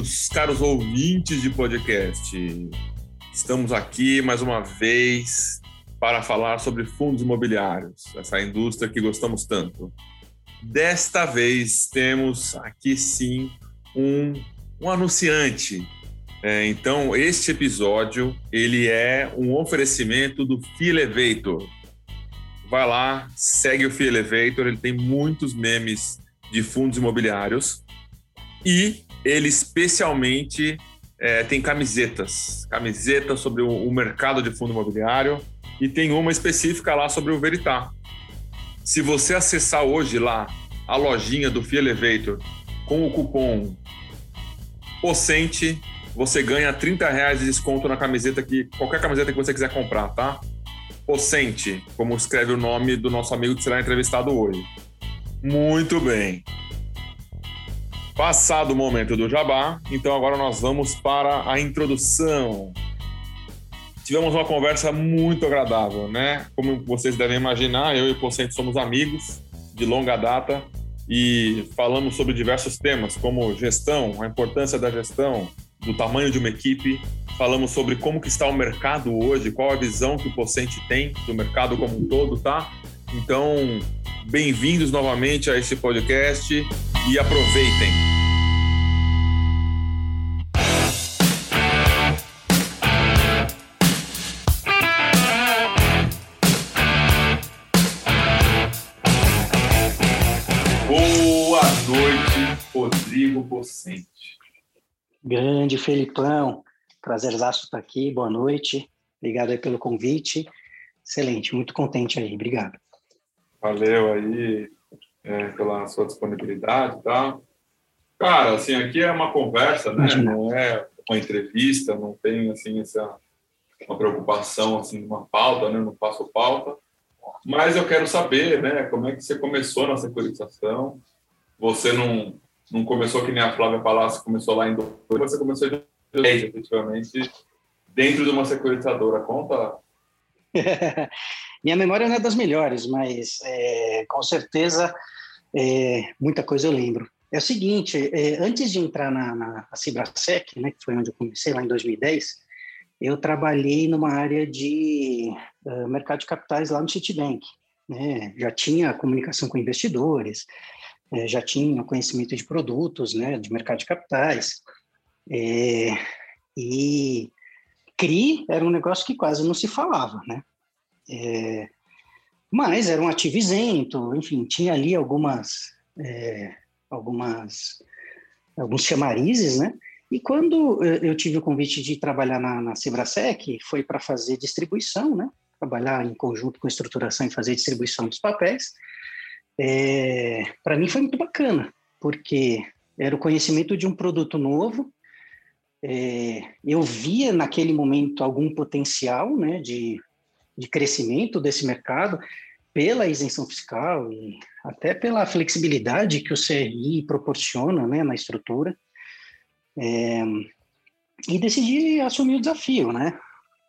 caros, caros ouvintes de podcast. Estamos aqui mais uma vez para falar sobre fundos imobiliários, essa indústria que gostamos tanto. Desta vez temos aqui sim um, um anunciante. É, então, este episódio ele é um oferecimento do Fee Elevator. Vai lá, segue o Fee Elevator, ele tem muitos memes de fundos imobiliários e ele especialmente é, tem camisetas, camisetas sobre o, o, mercado de fundo imobiliário e tem uma específica lá sobre o Veritá. Se você acessar hoje lá a lojinha do Fee Elevator com o cupom POCENTE, você ganha 30 reais de desconto na camiseta que qualquer camiseta que você quiser comprar, tá? Pocente, como escreve o nome do nosso amigo que será entrevistado hoje. Muito bem. Passado o momento do jabá, então agora nós vamos para a introdução. Tivemos uma conversa muito agradável, né? Como vocês devem imaginar, eu e o Pocente somos amigos de longa data e falamos sobre diversos temas, como gestão, a importância da gestão, do tamanho de uma equipe, falamos sobre como que está o mercado hoje, qual a visão que o Pocente tem do mercado como um todo, tá? Então, bem-vindos novamente a esse podcast e aproveitem. Boa noite, Rodrigo Pocente. Grande Felipão, prazerzaço estar aqui, boa noite. Obrigado aí pelo convite. Excelente, muito contente aí, obrigado. Valeu aí é, pela sua disponibilidade e tá? tal. Cara, assim, aqui é uma conversa, né? Não é uma entrevista, não tem, assim, essa uma preocupação, assim, uma pauta, né? Não faço pauta. Mas eu quero saber, né? Como é que você começou na securitização? Você não, não começou que nem a Flávia Palácio começou lá em 2000, você começou em 2010, efetivamente, dentro de uma securitizadora. Conta Minha memória não é das melhores, mas é, com certeza é, muita coisa eu lembro. É o seguinte, é, antes de entrar na, na Cibrasec, né, que foi onde eu comecei lá em 2010, eu trabalhei numa área de uh, mercado de capitais lá no Citibank. Né? Já tinha comunicação com investidores, é, já tinha conhecimento de produtos, né, de mercado de capitais. É, e CRI era um negócio que quase não se falava, né? É, mas era um ativo isento, enfim, tinha ali algumas, é, algumas, alguns chamarizes, né? E quando eu tive o convite de trabalhar na, na Cibrasec, foi para fazer distribuição, né? Trabalhar em conjunto com estruturação e fazer distribuição dos papéis. É, para mim foi muito bacana, porque era o conhecimento de um produto novo, é, eu via naquele momento algum potencial né, de, de crescimento desse mercado pela isenção fiscal e até pela flexibilidade que o CRI proporciona né, na estrutura. É, e decidi assumir o desafio, né?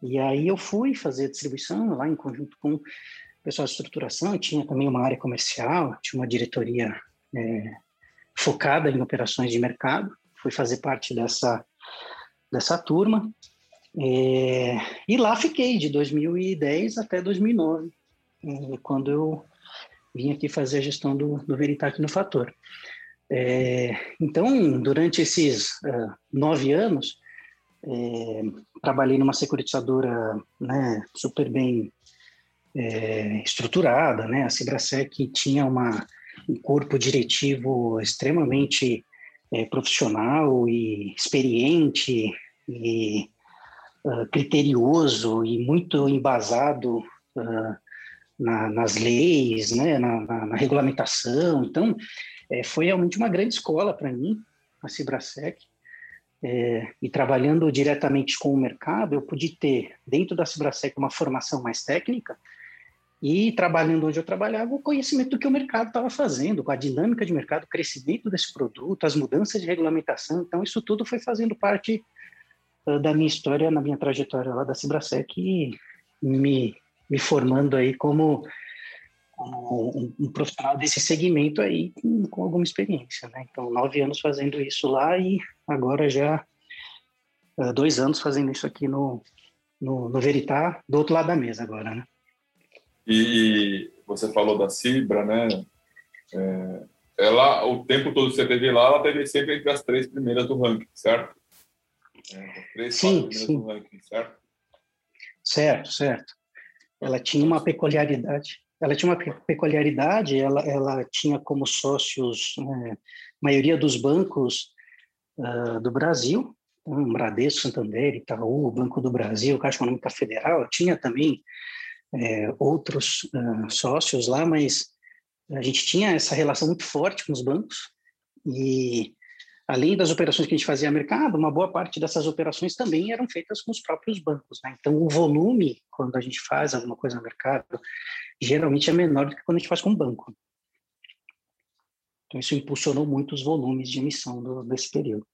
E aí eu fui fazer a distribuição lá em conjunto com o pessoal de estruturação, tinha também uma área comercial, tinha uma diretoria é, focada em operações de mercado, fui fazer parte dessa dessa turma. É, e lá fiquei de 2010 até 2009, é, quando eu vim aqui fazer a gestão do, do Veritac no Fator. É, então, durante esses uh, nove anos, é, trabalhei numa securitizadora né, super bem é, estruturada, né? A Cibrasec tinha uma, um corpo diretivo extremamente profissional e experiente e uh, criterioso e muito embasado uh, na, nas leis, né, na, na, na regulamentação. Então, é, foi realmente uma grande escola para mim, a Cibrasec. É, e trabalhando diretamente com o mercado, eu pude ter, dentro da Cibrasec, uma formação mais técnica, e trabalhando onde eu trabalhava, o conhecimento do que o mercado estava fazendo, com a dinâmica de mercado, o crescimento desse produto, as mudanças de regulamentação. Então, isso tudo foi fazendo parte da minha história, na minha trajetória lá da Cibrasec, e me, me formando aí como, um, um, profissional desse segmento aí com, com, alguma experiência, né? Então, nove anos fazendo isso lá e agora já uh, dois anos fazendo isso aqui no, no, no Veritá, do outro lado da mesa agora, né? E você falou da Cibra, né? É, ela, o tempo todo que você teve lá, ela teve sempre entre as três primeiras do ranking, certo? É, três, sim, sim. ranking, certo? Certo, certo. Ela tinha uma peculiaridade. Ela tinha uma peculiaridade. Ela, ela tinha como sócios é, maioria dos bancos uh, do Brasil, um Bradesco, Santander, Itaú, Banco do Brasil, Caixa Econômica Federal. Tinha também é, outros uh, sócios lá, mas a gente tinha essa relação muito forte com os bancos e além das operações que a gente fazia no mercado, uma boa parte dessas operações também eram feitas com os próprios bancos. Né? Então, o volume, quando a gente faz alguma coisa no mercado, geralmente é menor do que quando a gente faz com o banco. Então, isso impulsionou muito os volumes de emissão do, desse período.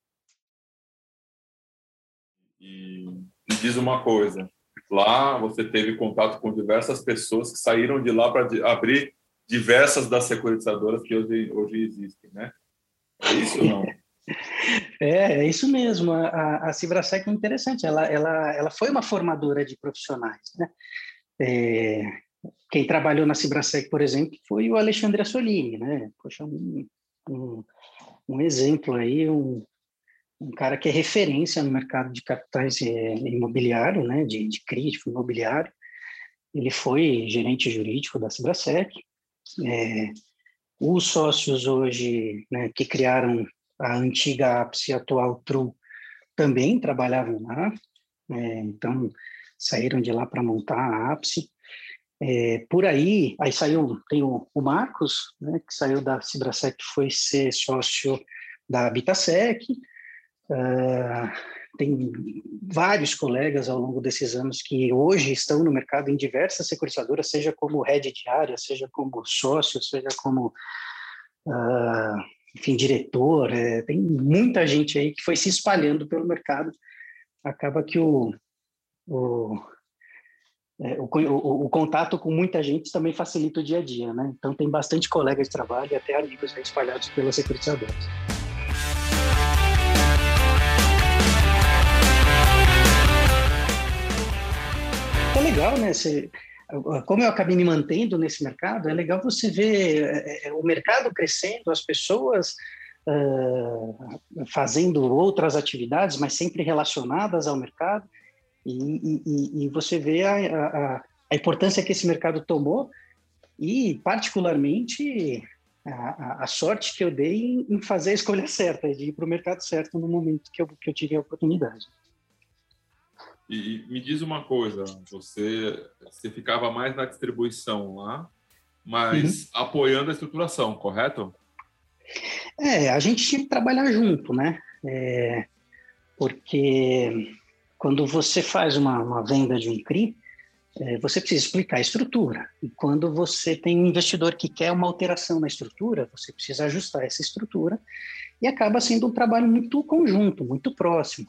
E me diz uma coisa: lá você teve contato com diversas pessoas que saíram de lá para abrir diversas das securitizadoras que hoje, hoje existem, né? É isso ou não? É, é isso mesmo. A, a Cibrasec é interessante. Ela, ela, ela foi uma formadora de profissionais, né? É, quem trabalhou na Cibrasec, por exemplo, foi o Alexandre Assolini, né? Poxa, um, um, um exemplo aí, um, um cara que é referência no mercado de capitais é, imobiliário, né? De, de crítico imobiliário. Ele foi gerente jurídico da Cibrasec, é, os sócios hoje né, que criaram a antiga APS e a atual TRU também trabalhavam lá, é, então saíram de lá para montar a APS. É, por aí, aí saiu, tem o, o Marcos, né, que saiu da Cibrasec, foi ser sócio da Habitasec, uh, tem vários colegas ao longo desses anos que hoje estão no mercado em diversas securitizadoras, seja como head de área, seja como sócio, seja como, uh, enfim, diretor. É, tem muita gente aí que foi se espalhando pelo mercado. Acaba que o, o, é, o, o, o, contato com muita gente também facilita o dia a dia, né? Então tem bastante colega de trabalho e até amigos espalhados pelas securitizadoras. legal, né? Você, como eu acabei me mantendo nesse mercado, é legal você ver é, é, o mercado crescendo, as pessoas uh, fazendo outras atividades, mas sempre relacionadas ao mercado, e, e, e você vê a, a, a, importância que esse mercado tomou e, particularmente, a, a sorte que eu dei em fazer a escolha certa, de ir para o mercado certo no momento que eu, que eu tive a oportunidade. E, me diz uma coisa, você, você ficava mais na distribuição lá, mas uhum. apoiando a estruturação, correto? É, a gente tinha que trabalhar junto, né? É, porque quando você faz uma, uma venda de um CRI, é, você precisa explicar a estrutura. E quando você tem um investidor que quer uma alteração na estrutura, você precisa ajustar essa estrutura. E acaba sendo um trabalho muito conjunto, muito próximo.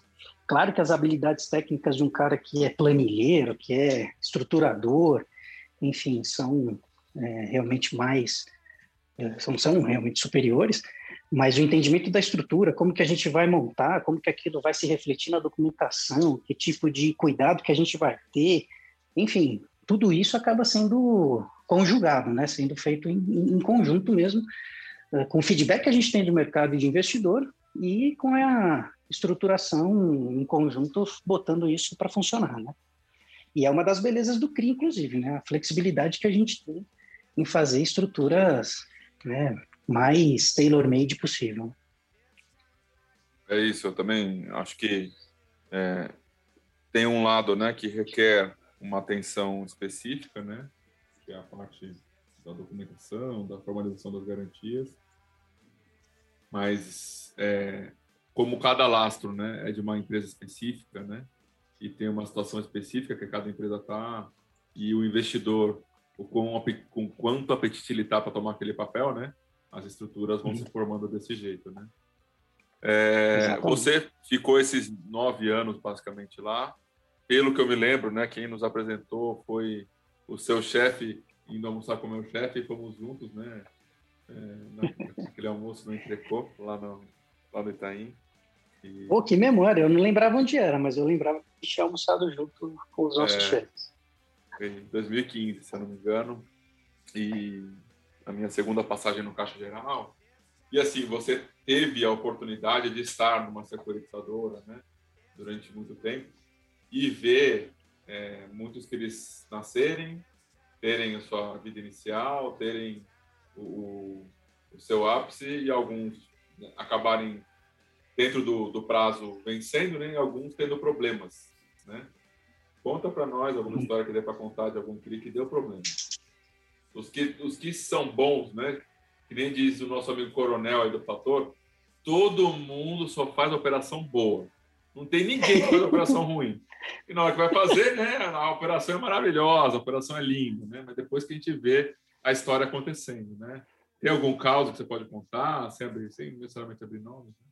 Claro que as habilidades técnicas de um cara que é planilheiro, que é estruturador, enfim, são é, realmente mais, é, são, são realmente superiores, mas o entendimento da estrutura, como que a gente vai montar, como que aquilo vai se refletir na documentação, que tipo de cuidado que a gente vai ter, enfim, tudo isso acaba sendo conjugado, né, sendo feito em, em conjunto mesmo, é, com o feedback que a gente tem do mercado e de investidor e com a estruturação em conjunto, botando isso para funcionar, né? E é uma das belezas do CRI, inclusive, né? A flexibilidade que a gente tem em fazer estruturas né, mais tailor-made possível. É isso, eu também acho que é, tem um lado né, que requer uma atenção específica, né? Que é a parte da documentação, da formalização das garantias. Mas é, como cada lastro né, é de uma empresa específica, né, e tem uma situação específica que cada empresa está, e o investidor, o com, com quanto apetite ele está para tomar aquele papel, né, as estruturas vão uhum. se formando desse jeito. Né. É, você ficou esses nove anos basicamente lá. Pelo que eu me lembro, né, quem nos apresentou foi o seu chefe indo almoçar com o meu chefe e fomos juntos, né? É, naquele almoço no Entrecô, lá no, lá no Itaim. E... Pô, que memória! Eu não lembrava onde era, mas eu lembrava que tinha almoçado junto com os nossos é, chefes. Em 2015, se eu não me engano. E a minha segunda passagem no Caixa Geral. E assim, você teve a oportunidade de estar numa securitizadora, né? Durante muito tempo e ver é, muitos que eles nascerem, terem a sua vida inicial, terem o, o seu ápice e alguns né, acabarem dentro do, do prazo vencendo, né, alguns tendo problemas, né? Conta para nós alguma história que dê para contar de algum CRI que deu problema. Os que, os que são bons, né? Que nem diz o nosso amigo coronel aí do Fator, todo mundo só faz operação boa. Não tem ninguém que faz operação ruim. E na hora que vai fazer, né, a operação é maravilhosa, a operação é linda, né? Mas depois que a gente vê a história acontecendo, né? Tem algum caso que você pode contar, sem, abrir, sem necessariamente abrir nomes? Né?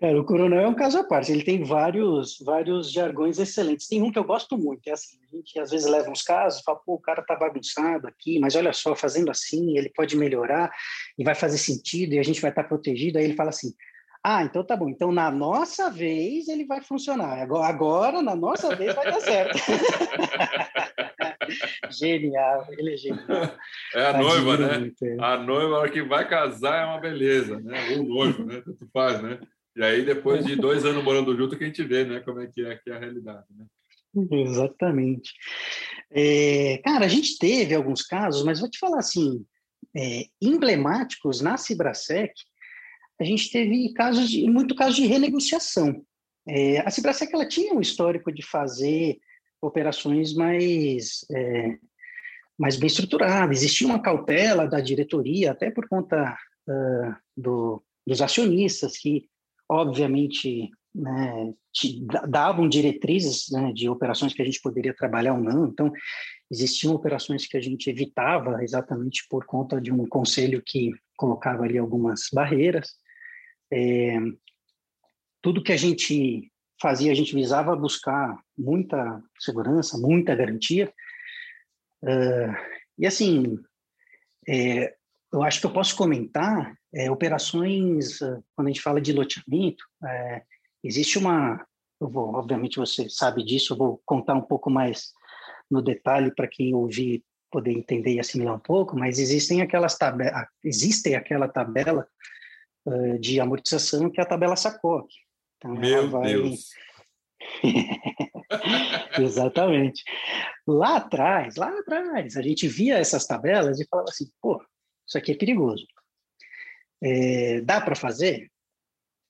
Cara, o Coronel é um caso à parte. Ele tem vários, vários jargões excelentes. Tem um que eu gosto muito, é assim, a gente às vezes leva uns casos, fala, pô, o cara tá bagunçado aqui, mas olha só, fazendo assim, ele pode melhorar e vai fazer sentido e a gente vai estar tá protegido. Aí ele fala assim, ah, então tá bom. Então, na nossa vez, ele vai funcionar. Agora, agora na nossa vez, vai dar certo. genial, ele é genial. É a noiva, né? Muito. A noiva que vai casar é uma beleza, né? Ou noivo, né? Tanto faz, né? E aí, depois de dois anos morando junto, que a gente vê, né? Como é que é, que é a realidade, né? Exatamente. É, cara, a gente teve alguns casos, mas vou te falar assim, é, emblemáticos na Cibrasec, a gente teve casos de, muito casos de renegociação. É, a Cibrasec ela tinha um histórico de fazer operações mais é, mais bem estruturadas. Existia uma cautela da diretoria, até por conta uh, do, dos acionistas que obviamente, né, davam diretrizes né, de operações que a gente poderia trabalhar ou não. Então, existiam operações que a gente evitava exatamente por conta de um conselho que colocava ali algumas barreiras. É, tudo que a gente fazia, a gente visava buscar muita segurança, muita garantia. Uh, e assim, é, eu acho que eu posso comentar é, operações, ah, quando a gente fala de loteamento, é, existe uma, vou, obviamente você sabe disso, eu vou contar um pouco mais no detalhe para quem ouvir poder entender e assimilar um pouco, mas existem aquelas tabelas, existem aquela tabela uh, de amortização que é a tabela SACOC. Então, Meu vai... Deus! Exatamente. Lá atrás, lá atrás, a gente via essas tabelas e falava assim, pô, isso aqui é perigoso. É, dá para fazer?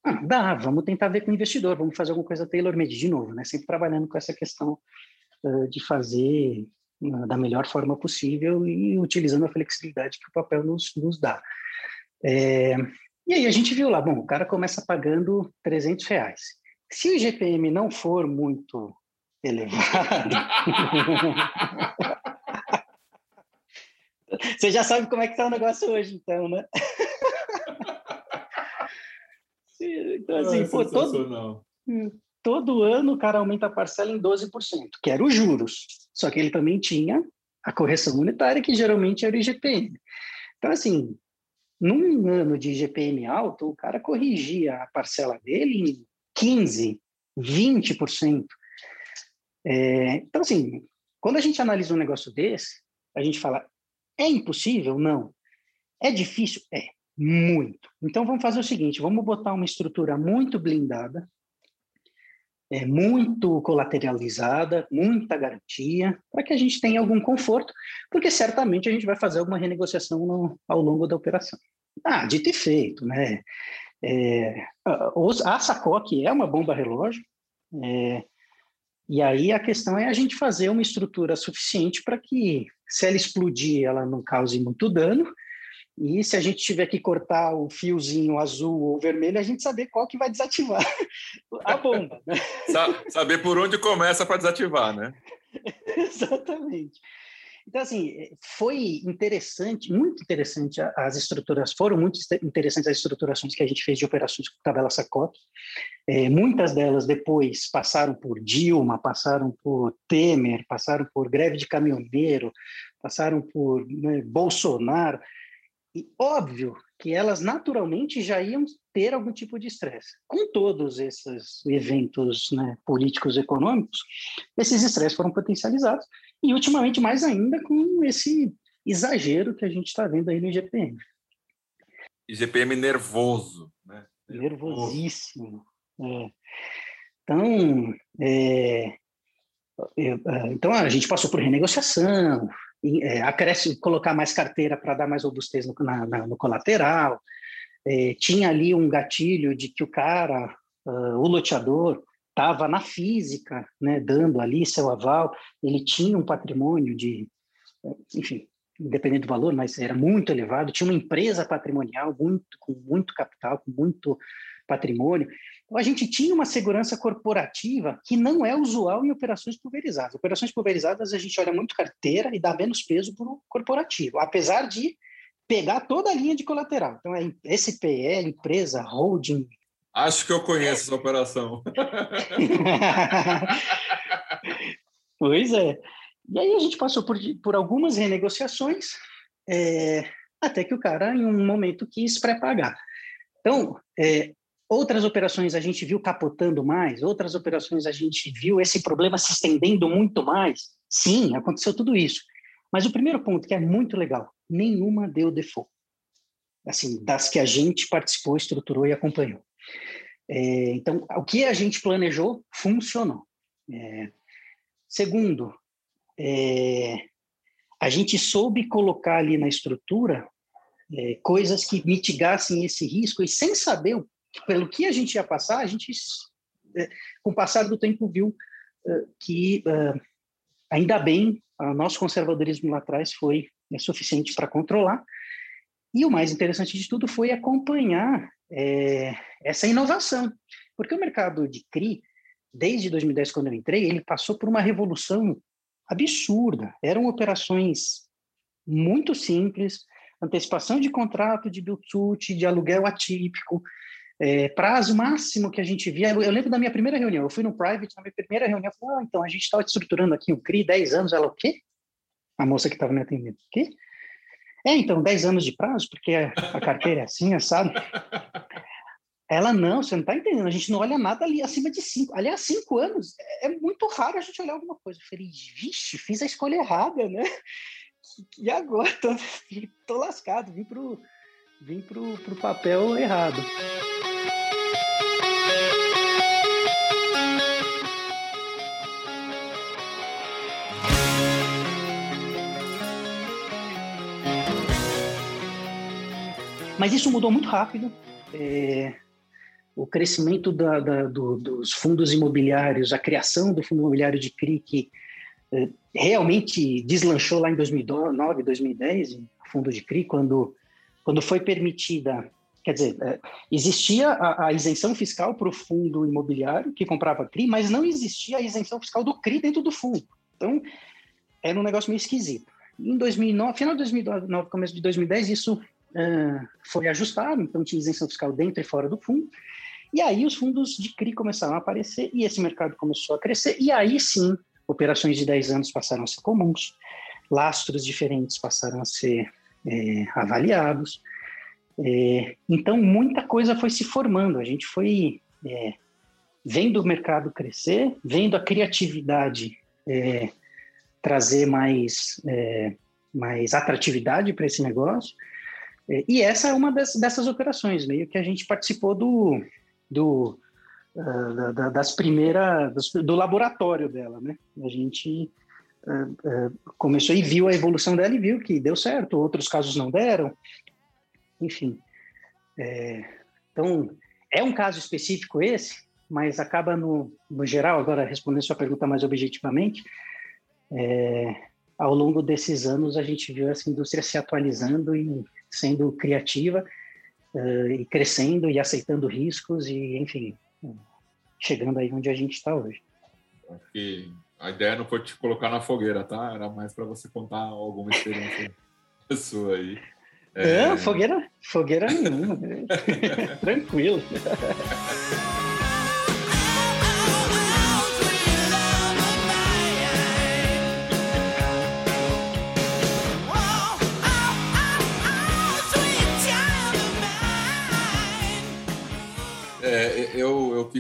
Ah, dá, vamos tentar ver com o investidor, vamos fazer alguma coisa tailor-made de novo, né? Sempre trabalhando com essa questão uh, de fazer uh, da melhor forma possível e utilizando a flexibilidade que o papel nos, nos dá. É, e aí a gente viu lá, bom, o cara começa pagando 300 reais. Se o GPM não for muito elevado, Você já sabe como é que está o negócio hoje, então, né? Então, assim, pô, todo, todo ano o cara aumenta a parcela em 12%, que era os juros. Só que ele também tinha a correção monetária, que geralmente era o IGPM. Então, assim, num ano de IGPM alto, o cara corrigia a parcela dele em 15%, 20%. É, então, assim, quando a gente analisa um negócio desse, a gente fala, é impossível? Não. É difícil? É, muito. Então vamos fazer o seguinte: vamos botar uma estrutura muito blindada, é, muito colateralizada, muita garantia, para que a gente tenha algum conforto, porque certamente a gente vai fazer alguma renegociação no, ao longo da operação. Ah, dito e feito, né? É, a SACOC é uma bomba relógio, é, e aí a questão é a gente fazer uma estrutura suficiente para que, se ela explodir, ela não cause muito dano. E se a gente tiver que cortar o fiozinho azul ou vermelho, a gente saber qual que vai desativar a bomba. Né? Saber por onde começa para desativar, né? Exatamente. Então, assim, foi interessante, muito interessante as estruturas, foram muito interessantes as estruturações que a gente fez de operações com tabela Sacote. É, muitas delas depois passaram por Dilma, passaram por Temer, passaram por greve de caminhoneiro, passaram por né, Bolsonaro, e óbvio que elas naturalmente já iam ter algum tipo de estresse. Com todos esses eventos né, políticos econômicos, esses estresses foram potencializados, e ultimamente mais ainda com esse exagero que a gente está vendo aí no IGPM. IGPM nervoso, né? Nervosíssimo. É. Então, é, eu, é, então a gente passou por renegociação, é, acresce, colocar mais carteira para dar mais robustez no, na, na, no colateral, é, tinha ali um gatilho de que o cara, uh, o loteador, estava na física, né, dando ali seu aval, ele tinha um patrimônio de, enfim, independente do valor, mas era muito elevado, tinha uma empresa patrimonial muito, com muito capital, com muito patrimônio. Então, a gente tinha uma segurança corporativa que não é usual em operações pulverizadas. Operações pulverizadas, a gente olha muito carteira e dá menos peso para o corporativo, apesar de pegar toda a linha de colateral. Então, é SPE, empresa, holding. Acho que eu conheço essa operação. pois é. E aí a gente passou por, por algumas renegociações, é, até que o cara, em um momento, quis pré-pagar. Então, é, outras operações a gente viu capotando mais, outras operações a gente viu esse problema se estendendo muito mais. Sim, aconteceu tudo isso. Mas o primeiro ponto, que é muito legal, nenhuma deu default. Assim, das que a gente participou, estruturou e acompanhou. É, então, o que a gente planejou funcionou. É, segundo, é, a gente soube colocar ali na estrutura é, coisas que mitigassem esse risco e sem saber o, pelo que a gente ia passar, a gente, é, com o passar do tempo, viu é, que é, ainda bem o nosso conservadorismo lá atrás foi é, suficiente para controlar. E o mais interessante de tudo foi acompanhar essa inovação, porque o mercado de CRI, desde 2010, quando eu entrei, ele passou por uma revolução absurda. Eram operações muito simples, antecipação de contrato de build de aluguel atípico, é, prazo máximo que a gente via. Eu, eu, lembro da minha primeira reunião, eu fui no private, na minha primeira reunião, eu falei, ah, então a gente estava estruturando aqui um CRI, 10 anos, ela o quê? A moça que estava me atendendo, o quê? É, então, 10 anos de prazo, porque a carteira é assim, sabe? Ela, não, você não está entendendo, a gente não olha nada ali acima de cinco. Aliás, cinco anos, é, é muito raro a gente olhar alguma coisa. Eu falei, vixe, fiz a escolha errada, né? E agora? Tô, tô lascado, vim pro, vim pro, pro papel errado. Mas isso mudou muito rápido. É, o crescimento da, da, do, dos fundos imobiliários, a criação do fundo imobiliário de CRI, que eh, realmente deslanchou lá em 2009, 2010, o fundo de CRI, quando, quando foi permitida, quer dizer, eh, existia a, a isenção fiscal para o fundo imobiliário que comprava CRI, mas não existia a isenção fiscal do CRI dentro do fundo. Então, era um negócio meio esquisito. Em 2009, final de 2009, começo de 2010, isso uh, foi ajustado, então tinha isenção fiscal dentro e fora do fundo. E aí os fundos de CRI começaram a aparecer e esse mercado começou a crescer. E aí sim, operações de 10 anos passaram a ser comuns, lastros diferentes passaram a ser é, avaliados. É, então, muita coisa foi se formando. A gente foi é, vendo o mercado crescer, vendo a criatividade é, trazer mais, é, mais atratividade para esse negócio. É, e essa é uma das, dessas operações, meio que a gente participou do, do, uh, da, das primeiras, do laboratório dela, né? A gente uh, uh, começou e viu a evolução dela e viu que deu certo, outros casos não deram, enfim. É, então, é um caso específico esse, mas acaba no, no geral, agora respondendo sua pergunta mais objetivamente, é, ao longo desses anos a gente viu essa indústria se atualizando e sendo criativa uh, e crescendo e aceitando riscos e, enfim, chegando aí onde a gente está hoje. Acho que a ideia não foi te colocar na fogueira, tá? Era mais para você contar alguma experiência sua aí. É, é fogueira, fogueira nenhuma. Tranquilo.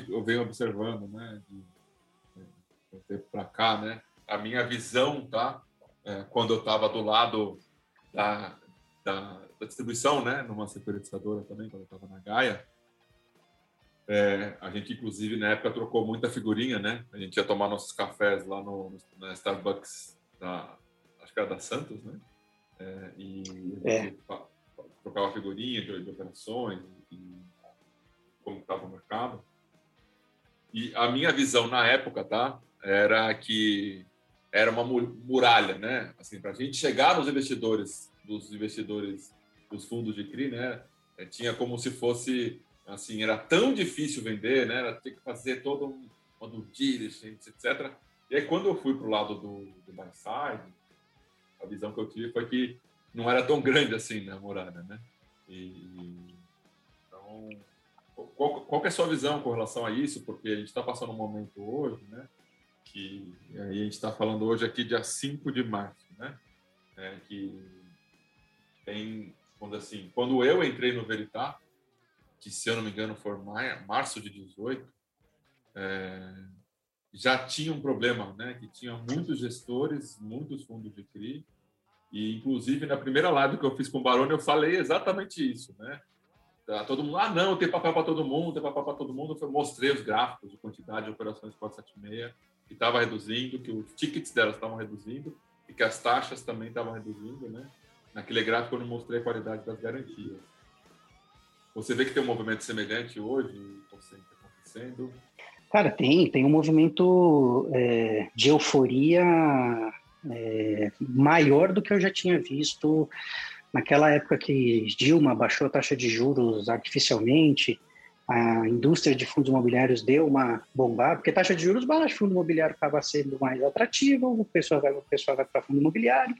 eu venho observando, né, de, de tempo para cá, né, a minha visão, tá, é, quando eu estava do lado da, da, da, distribuição, né, numa securitizadora também, quando eu estava na Gaia, é, a gente, inclusive, na época trocou muita figurinha, né? A gente ia tomar nossos cafés lá no, na Starbucks, da, acho que era da Santos, né? É, e é. trocava figurinha de, de operações e como estava o mercado. E a minha visão na época, tá? Era que era uma muralha, né? Assim, para a gente chegar nos investidores, dos investidores dos fundos de CRI, né? É, tinha como se fosse assim, era tão difícil vender, né? Era ter que fazer todo um, uma due diligence, etc. E aí, quando eu fui para o lado do, do buy side, a visão que eu tive foi que não era tão grande assim né, a muralha, né? E, então, qual, qual é a sua visão com relação a isso? Porque a gente está passando um momento hoje, né? Que a gente está falando hoje aqui dia 5 de março, né? É, que tem, quando assim, quando eu entrei no Veritar, que se eu não me engano foi março de 18, é, já tinha um problema, né? Que tinha muitos gestores, muitos fundos de CRI, e inclusive na primeira live que eu fiz com o Barone eu falei exatamente isso, né? Tá, todo mundo, ah, não, tem papel para todo mundo, tem papel para todo mundo. Eu mostrei os gráficos de quantidade de operações 476, que estava reduzindo, que os tickets delas estavam reduzindo e que as taxas também estavam reduzindo, né? Naquele gráfico eu não mostrei a qualidade das garantias. Você vê que tem um movimento semelhante hoje, acontecendo? Cara, tem, tem um movimento é, de euforia é, maior do que eu já tinha visto naquela época que Dilma baixou a taxa de juros artificialmente, a indústria de fundos imobiliários deu uma bombada, porque taxa de juros baixa, fundo imobiliário acaba sendo mais atrativo, o pessoal vai, o pessoal vai para fundo imobiliário.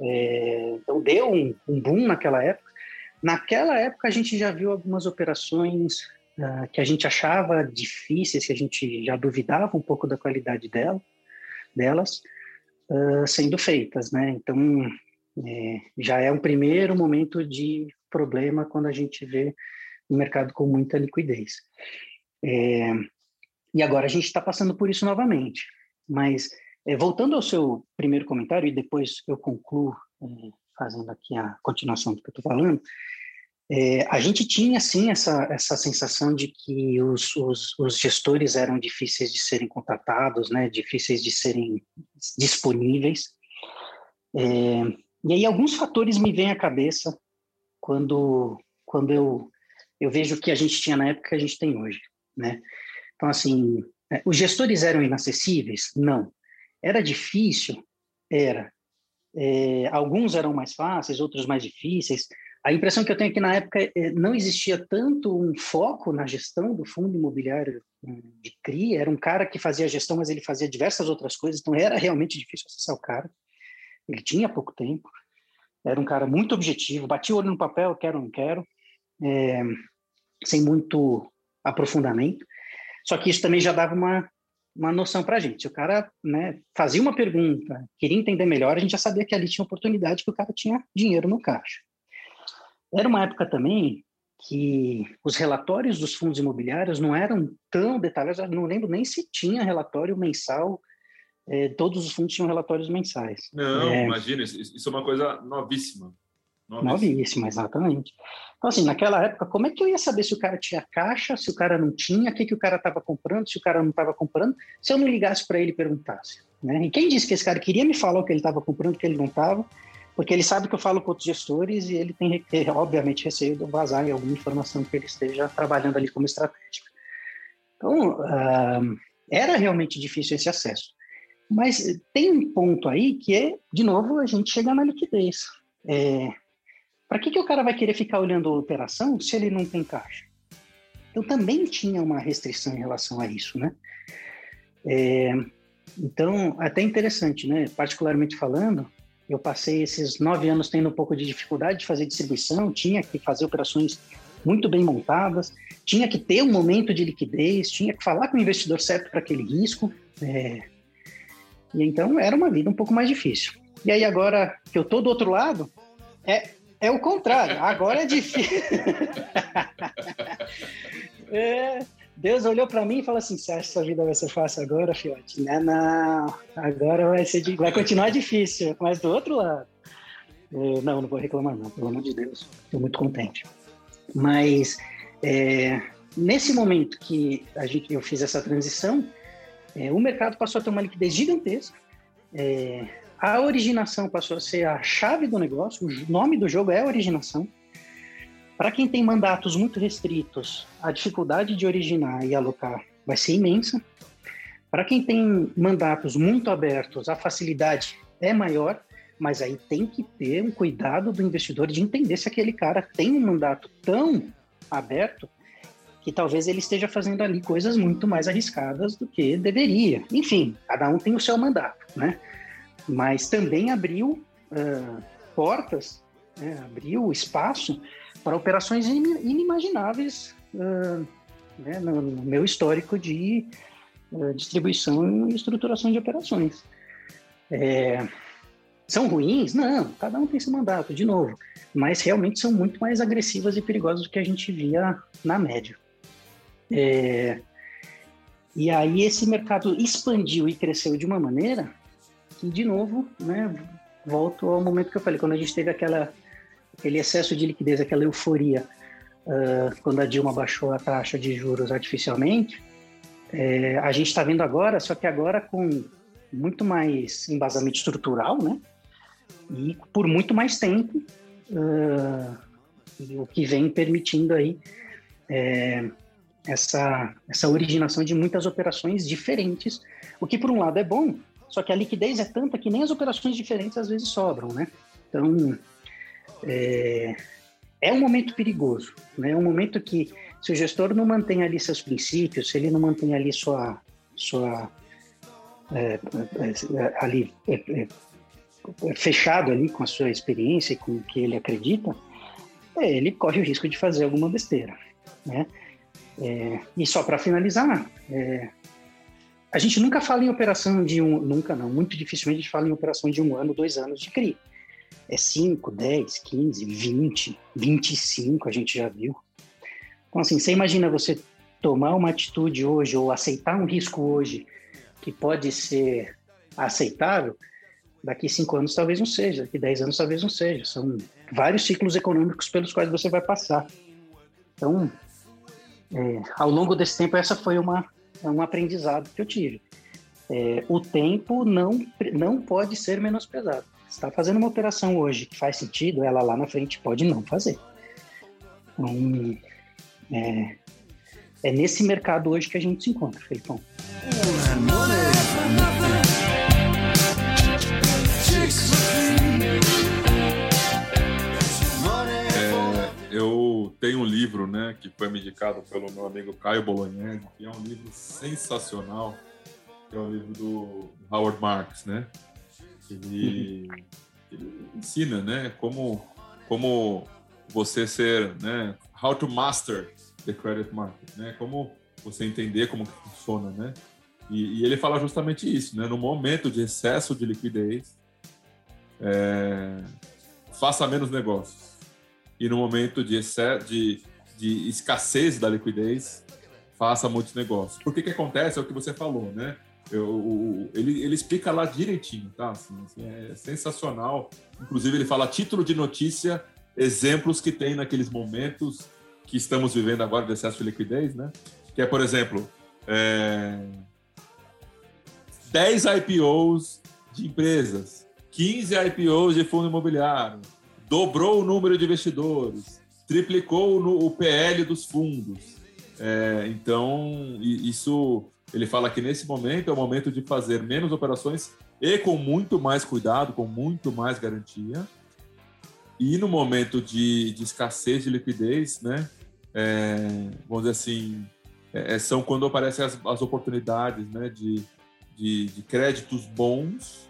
É, então deu um, um boom naquela época. Naquela época, a gente já viu algumas operações uh, que a gente achava difíceis, que a gente já duvidava um pouco da qualidade dela, delas, uh, sendo feitas, né? Então, é, já é um primeiro momento de problema quando a gente vê o mercado com muita liquidez. É, e agora a gente está passando por isso novamente. Mas, é, voltando ao seu primeiro comentário, e depois eu concluo é, fazendo aqui a continuação do que eu estou falando, é, a gente tinha, sim, essa, essa sensação de que os, os, os, gestores eram difíceis de serem contratados, né, difíceis de serem disponíveis. É, e aí alguns fatores me vêm à cabeça quando, quando eu, eu vejo o que a gente tinha na época que a gente tem hoje. Né? Então, assim, é, os gestores eram inacessíveis? Não. Era difícil? Era. É, alguns eram mais fáceis, outros mais difíceis. A impressão que eu tenho é que na época é, não existia tanto um foco na gestão do fundo imobiliário hum, de CRI, era um cara que fazia gestão, mas ele fazia diversas outras coisas, então era realmente difícil acessar o cara. Ele tinha pouco tempo, era um cara muito objetivo, batia o olho no papel, quero ou não quero, é, sem muito aprofundamento. Só que isso também já dava uma, uma noção para a gente. Se o cara né, fazia uma pergunta, queria entender melhor, a gente já sabia que ali tinha oportunidade, que o cara tinha dinheiro no caixa. Era uma época também que os relatórios dos fundos imobiliários não eram tão detalhados, não lembro nem se tinha relatório mensal, é, todos os fundos tinham relatórios mensais. Não, é, imagina, isso, isso, é uma coisa novíssima. Novíssima. novíssima, exatamente. Então, assim, naquela época, como é que eu ia saber se o cara tinha caixa, se o cara não tinha, o que, que o cara estava comprando, se o cara não estava comprando, se eu não ligasse para ele e perguntasse? Né? E quem disse que esse cara queria me falar o que ele estava comprando, o que ele não estava, porque ele sabe que eu falo com outros gestores e ele tem, obviamente, receio de vazar em alguma informação que ele esteja trabalhando ali como estratégica. Então, uh, era realmente difícil esse acesso. Mas tem um ponto aí que é, de novo, a gente chegar na liquidez. É, Para que, que o cara vai querer ficar olhando a operação se ele não tem caixa? Eu também tinha uma restrição em relação a isso, né? É, então, até interessante, né? Particularmente falando, eu passei esses nove anos tendo um pouco de dificuldade de fazer distribuição, tinha que fazer operações muito bem montadas, tinha que ter um momento de liquidez, tinha que falar com o investidor certo para aquele risco. É... E então era uma vida um pouco mais difícil. E aí agora que eu estou do outro lado, é, é o contrário. Agora é difícil. é, Deus olhou para mim e falou assim: Você acha que sua vida vai ser fácil agora, fiote? Não, não. Agora vai, ser, vai continuar difícil, mas do outro lado. É, não, não vou reclamar, não, pelo amor de Deus. Estou muito contente. Mas é, nesse momento que a gente, eu fiz essa transição, é, o mercado passou a ter uma liquidez gigantesca. É, a originação passou a ser a chave do negócio, o nome do jogo é originação. Para quem tem mandatos muito restritos, a dificuldade de originar e alocar vai ser imensa. Para quem tem mandatos muito abertos, a facilidade é maior, mas aí tem que ter um cuidado do investidor de entender se aquele cara tem um mandato tão aberto que talvez ele esteja fazendo ali coisas muito mais arriscadas do que deveria. Enfim, cada um tem o seu mandato, né? Mas também abriu uh, portas, né? abriu espaço para operações inimagináveis uh, né? no, no, meu histórico de uh, distribuição e estruturação de operações. É, são ruins? Não, cada um tem seu mandato, de novo. Mas realmente são muito mais agressivas e perigosas do que a gente via na média. É, e aí esse mercado expandiu e cresceu de uma maneira que, de novo, né, volto ao momento que eu falei, quando a gente teve aquela, aquele excesso de liquidez, aquela euforia, uh, quando a Dilma baixou a taxa de juros artificialmente, é, a gente está vendo agora, só que agora com muito mais embasamento estrutural, né? E por muito mais tempo, uh, o que vem permitindo aí é, essa, essa originação de muitas operações diferentes, o que por um lado é bom, só que a liquidez é tanta que nem as operações diferentes às vezes sobram, né? Então, é, é um momento perigoso, né? É um momento que se o gestor não mantém ali seus princípios, se ele não mantém ali sua, sua é, é, é ali é, é, fechado ali com a sua experiência e com o que ele acredita, ele corre o risco de fazer alguma besteira, né? É, e só para finalizar, é, a gente nunca fala em operação de um, nunca não, muito dificilmente a gente fala em operação de um ano, dois anos de CRI. É 5, 10, 15, 20, 25, a gente já viu. Então, assim, você imagina você tomar uma atitude hoje ou aceitar um risco hoje que pode ser aceitável, daqui cinco anos talvez não seja, daqui dez anos talvez não seja. São vários ciclos econômicos pelos quais você vai passar. Então, é, ao longo desse tempo, essa foi uma, um aprendizado que eu tive. É, o tempo não, não pode ser menosprezado. Você está fazendo uma operação hoje que faz sentido, ela lá na frente pode não fazer. Então, é, é nesse mercado hoje que a gente se encontra, Felipão. eu tenho um livro, né, que foi me indicado pelo meu amigo Caio Bolognese, que é um livro sensacional, que é o um livro do Howard Marks, né? Ele, ele ensina, né, como como você ser, né, how to master the credit market, né? Como você entender como que funciona, né? E, e ele fala justamente isso, né? No momento de excesso de liquidez, é, faça menos negócios e no momento de, de, de escassez da liquidez, faça muitos negócios. Por que que acontece? É o que você falou, né? Eu, ele, ele explica lá direitinho, tá? Assim, assim, é sensacional. Inclusive, ele fala título de notícia, exemplos que tem naqueles momentos que estamos vivendo agora de excesso de liquidez, né? Que é, por exemplo, é... 10 IPOs de empresas, 15 IPOs de fundo imobiliário, dobrou o número de investidores, triplicou o PL dos fundos. É, então, isso ele fala que nesse momento é o momento de fazer menos operações e com muito mais cuidado, com muito mais garantia. E no momento de, de escassez de liquidez, né, é, vamos dizer assim, é, é são quando aparecem as, as oportunidades né, de, de, de créditos bons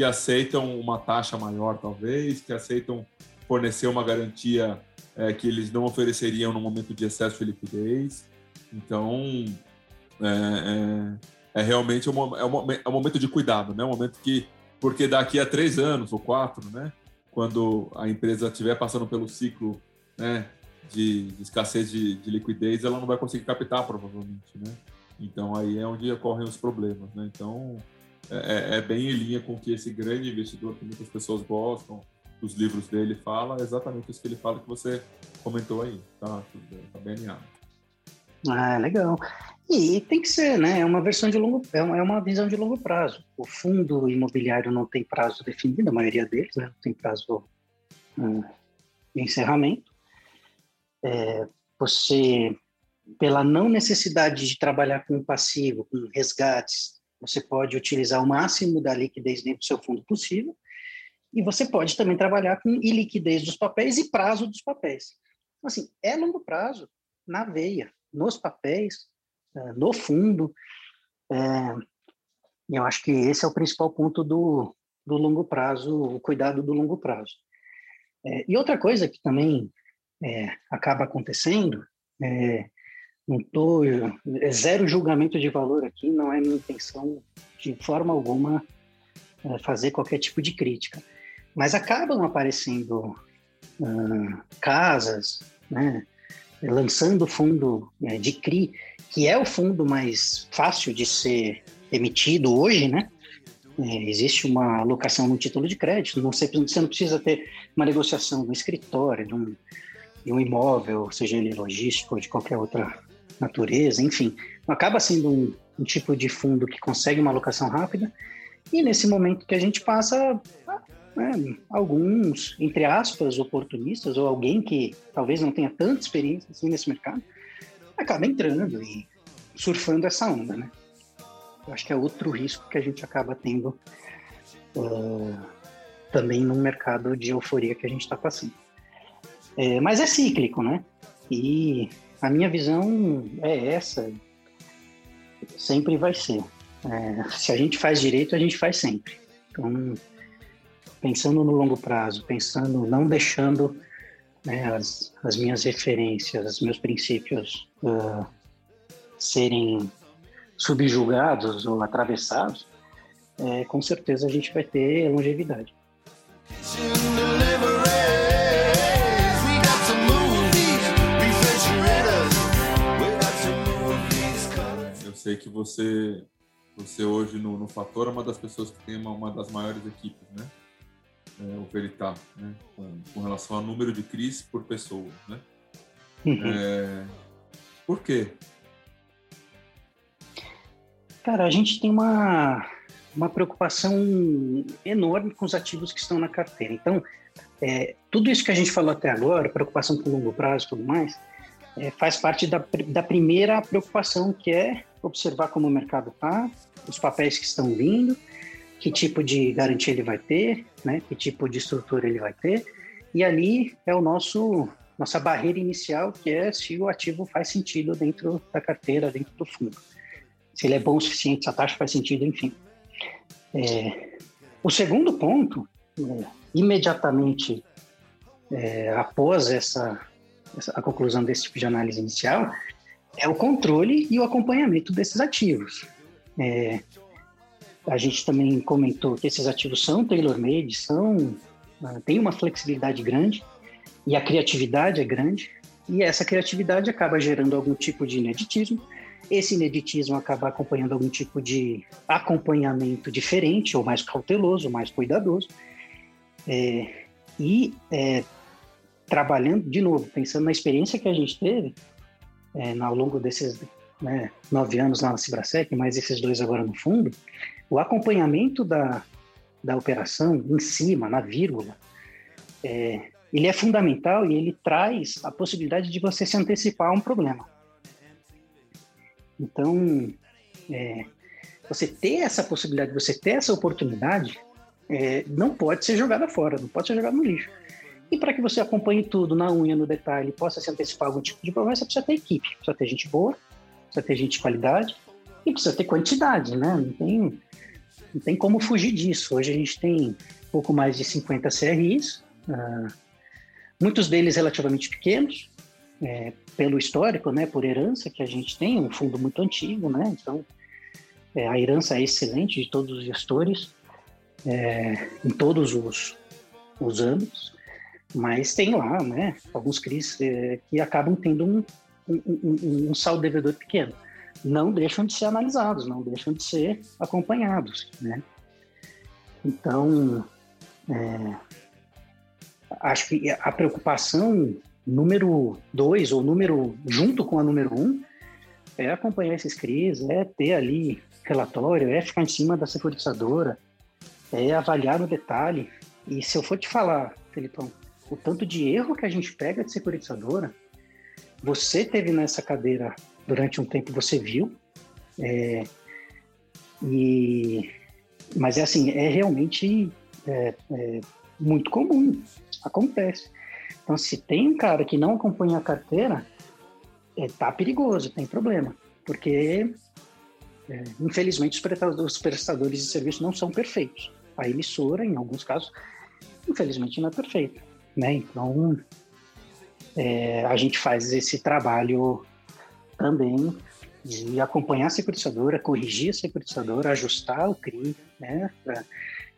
que aceitam uma taxa maior, talvez, que aceitam fornecer uma garantia é, que eles não ofereceriam no momento de excesso de liquidez. Então, é, é, é realmente um, é, um, é um momento de cuidado, né? Um momento que, porque daqui a três anos ou quatro, né? Quando a empresa estiver passando pelo ciclo, né? de, de escassez de, de, liquidez, ela não vai conseguir captar, provavelmente, né? Então, aí é onde ocorrem os problemas, né? Então, é, é, é bem em linha com que esse grande investidor, que muitas pessoas gostam, os livros dele fala, é exatamente isso que ele fala que você comentou aí, tá? Tá bem alinhado. Ah, legal. E tem que ser, né? É uma versão de longo, é, é uma visão de longo prazo. O fundo imobiliário não tem prazo definido, a maioria deles, né? Não tem prazo hum, de encerramento. É, você, pela não necessidade de trabalhar com passivo, com resgates, você pode utilizar o máximo da liquidez dentro do seu fundo possível. E você pode também trabalhar com iliquidez dos papéis e prazo dos papéis. Então, assim, é longo prazo, na veia, nos papéis, é, no fundo. É, eu acho que esse é o principal ponto do, do longo prazo, o cuidado do longo prazo. É, e outra coisa que também é, acaba acontecendo, é, não tô, é zero julgamento de valor aqui, não é minha intenção de forma alguma é, fazer qualquer tipo de crítica, mas acabam aparecendo uh, casas, né, lançando fundo é, de CRI, que é o fundo mais fácil de ser emitido hoje, né? É, existe uma alocação no título de crédito, não sei, você não precisa ter uma negociação no escritório, de um, de um imóvel, seja ele logístico ou de qualquer outra natureza, enfim. Acaba sendo um, um tipo de fundo que consegue uma alocação rápida e nesse momento que a gente passa, né, alguns, entre aspas, oportunistas, ou alguém que talvez não tenha tanta experiência assim nesse mercado, acaba entrando e surfando essa onda, né? Eu acho que é outro risco que a gente acaba tendo uh, também no mercado de euforia que a gente está passando. É, mas é cíclico, né? E a minha visão é essa, sempre vai ser. É, se a gente faz direito, a gente faz sempre. Então, pensando no longo prazo, pensando, não deixando né, as, as minhas referências, os meus princípios uh, serem subjugados ou atravessados, é, com certeza a gente vai ter longevidade. Sei que você, você hoje no, no Fator é uma das pessoas que tem uma, uma das maiores equipes, né? é, o Veritá, né? com, com, relação ao número de CRIs por pessoa. Né? Uhum. É, por quê? Cara, a gente tem uma, uma preocupação enorme com os ativos que estão na carteira. Então, é, tudo isso que a gente falou até agora, preocupação com longo prazo e tudo mais, é, faz parte da, da primeira preocupação, que é observar como o mercado está, os papéis que estão vindo, que tipo de garantia ele vai ter, né? Que tipo de estrutura ele vai ter. E ali é o nosso nossa barreira inicial, que é se o ativo faz sentido dentro da carteira, dentro do fundo. Se ele é bom o suficiente, se a taxa faz sentido, enfim. É, o segundo ponto, é, imediatamente é, após essa, essa, a conclusão desse tipo de análise inicial, é o controle e o acompanhamento desses ativos. É, a gente também comentou que esses ativos são tailor-made, são uh, tem uma flexibilidade grande e a criatividade é grande e essa criatividade acaba gerando algum tipo de ineditismo. Esse ineditismo acaba acompanhando algum tipo de acompanhamento diferente ou mais cauteloso, mais cuidadoso. É, e é, trabalhando, de novo, pensando na experiência que a gente teve é, ao longo desses né, nove anos lá na Cibrasec, mais esses dois agora no fundo, o acompanhamento da, da operação em cima, na vírgula, é, ele é fundamental e ele traz a possibilidade de você se antecipar a um problema. Então, é, você ter essa possibilidade, você ter essa oportunidade, é, não pode ser jogada fora, não pode ser jogada no lixo. E para que você acompanhe tudo na unha, no detalhe, possa se antecipar algum tipo de problema, você precisa ter equipe, precisa ter gente boa, precisa ter gente de qualidade e precisa ter quantidade, né? Não tem, não tem como fugir disso. Hoje a gente tem pouco mais de 50 CRIs, uh, muitos deles relativamente pequenos, é, pelo histórico, né, por herança que a gente tem, um fundo muito antigo, né, então é, a herança é excelente de todos os gestores, é, em todos os, os âmbitos, Mas tem lá, né, alguns CRIs é, que acabam tendo um, um, um, um saldo devedor pequeno. Não deixam de ser analisados, não deixam de ser acompanhados, né? Então, é, acho que a preocupação número dois, ou número junto com a número um, é acompanhar esses CRIs, é ter ali relatório, é ficar em cima da securitizadora, é avaliar no detalhe. E se eu for te falar, Felipão, o tanto de erro que a gente pega de securitizadora, você teve nessa cadeira durante um tempo, você viu, é, e, mas é assim, é realmente é, é muito comum, acontece. Então, se tem um cara que não acompanha a carteira, é, tá perigoso, tem problema, porque é, infelizmente os prestadores de serviço não são perfeitos. A emissora, em alguns casos, infelizmente não é perfeita, né? Então é, a gente faz esse trabalho também de acompanhar a securitizadora, corrigir a securitizadora, ajustar o CRI, né?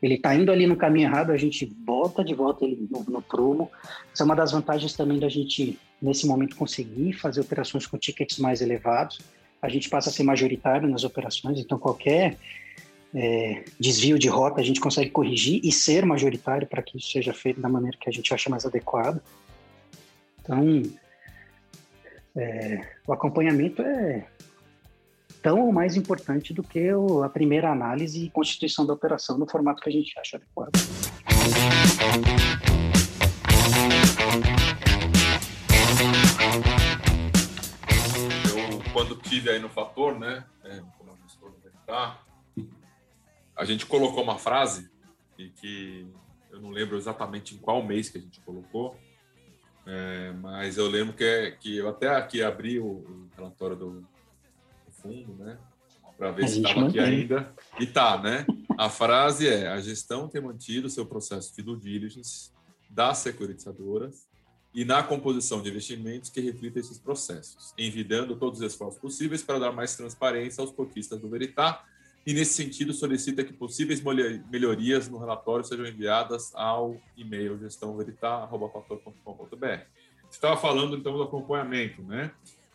Ele está indo ali no caminho errado, a gente bota de volta ele no, no prumo. Essa é uma das vantagens também da gente, nesse momento, conseguir fazer operações com tickets mais elevados. A gente passa a ser majoritário nas operações, então qualquer é, desvio de rota a gente consegue corrigir e ser majoritário para que isso seja feito da maneira que a gente acha mais adequada. Então, é, o acompanhamento é tão ou mais importante do que a primeira análise e constituição da operação no formato que a gente acha adequado. Eu, quando tive aí no Fator, né, é, como tá, a gente colocou uma frase e que eu não lembro exatamente em qual mês que a gente colocou, é, mas eu lembro que, é, que eu até aqui abri o, o relatório do, fundo, né? Para ver a se estava aqui ainda. E tá, né? A frase é: a gestão tem mantido seu processo de due diligence das securitizadoras e na composição de investimentos que reflita esses processos, envidando todos os esforços possíveis para dar mais transparência aos cotistas do Veritá e, nesse sentido, solicita que possíveis melhorias no relatório sejam enviadas ao e-mail gestãoveritá.com.br. Você estava falando, então, do acompanhamento, né?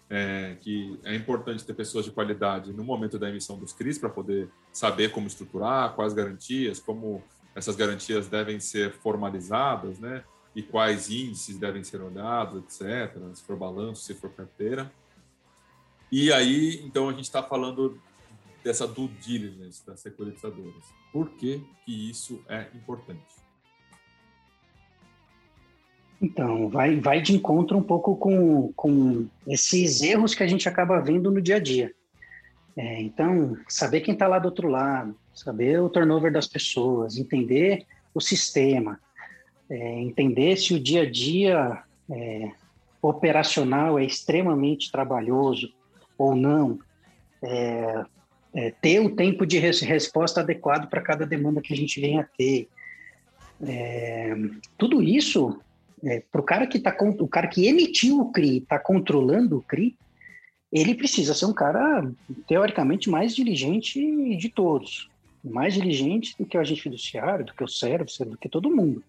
é, que é importante ter pessoas de qualidade no momento da emissão dos CRIs para poder saber como estruturar, quais garantias, como essas garantias devem ser formalizadas, né? E quais índices devem ser olhados, etc. Se for balanço, se for carteira. E aí, então, a gente está falando dessa due diligence das securitizadoras. Por que, que isso é importante? Então, vai, vai de encontro um pouco com, com esses erros que a gente acaba vendo no dia a dia. É, então, saber quem está lá do outro lado, saber o turnover das pessoas, entender o sistema, é, entender se o dia a dia é, operacional é extremamente trabalhoso ou não, é, é, ter o tempo de res, resposta adequado para cada demanda que a gente venha a ter. É, tudo isso é, para o cara que tá o cara que emitiu o CRI está controlando o CRI, ele precisa ser um cara teoricamente mais diligente de todos, mais diligente do que o agente fiduciário, do que o service, do que todo mundo.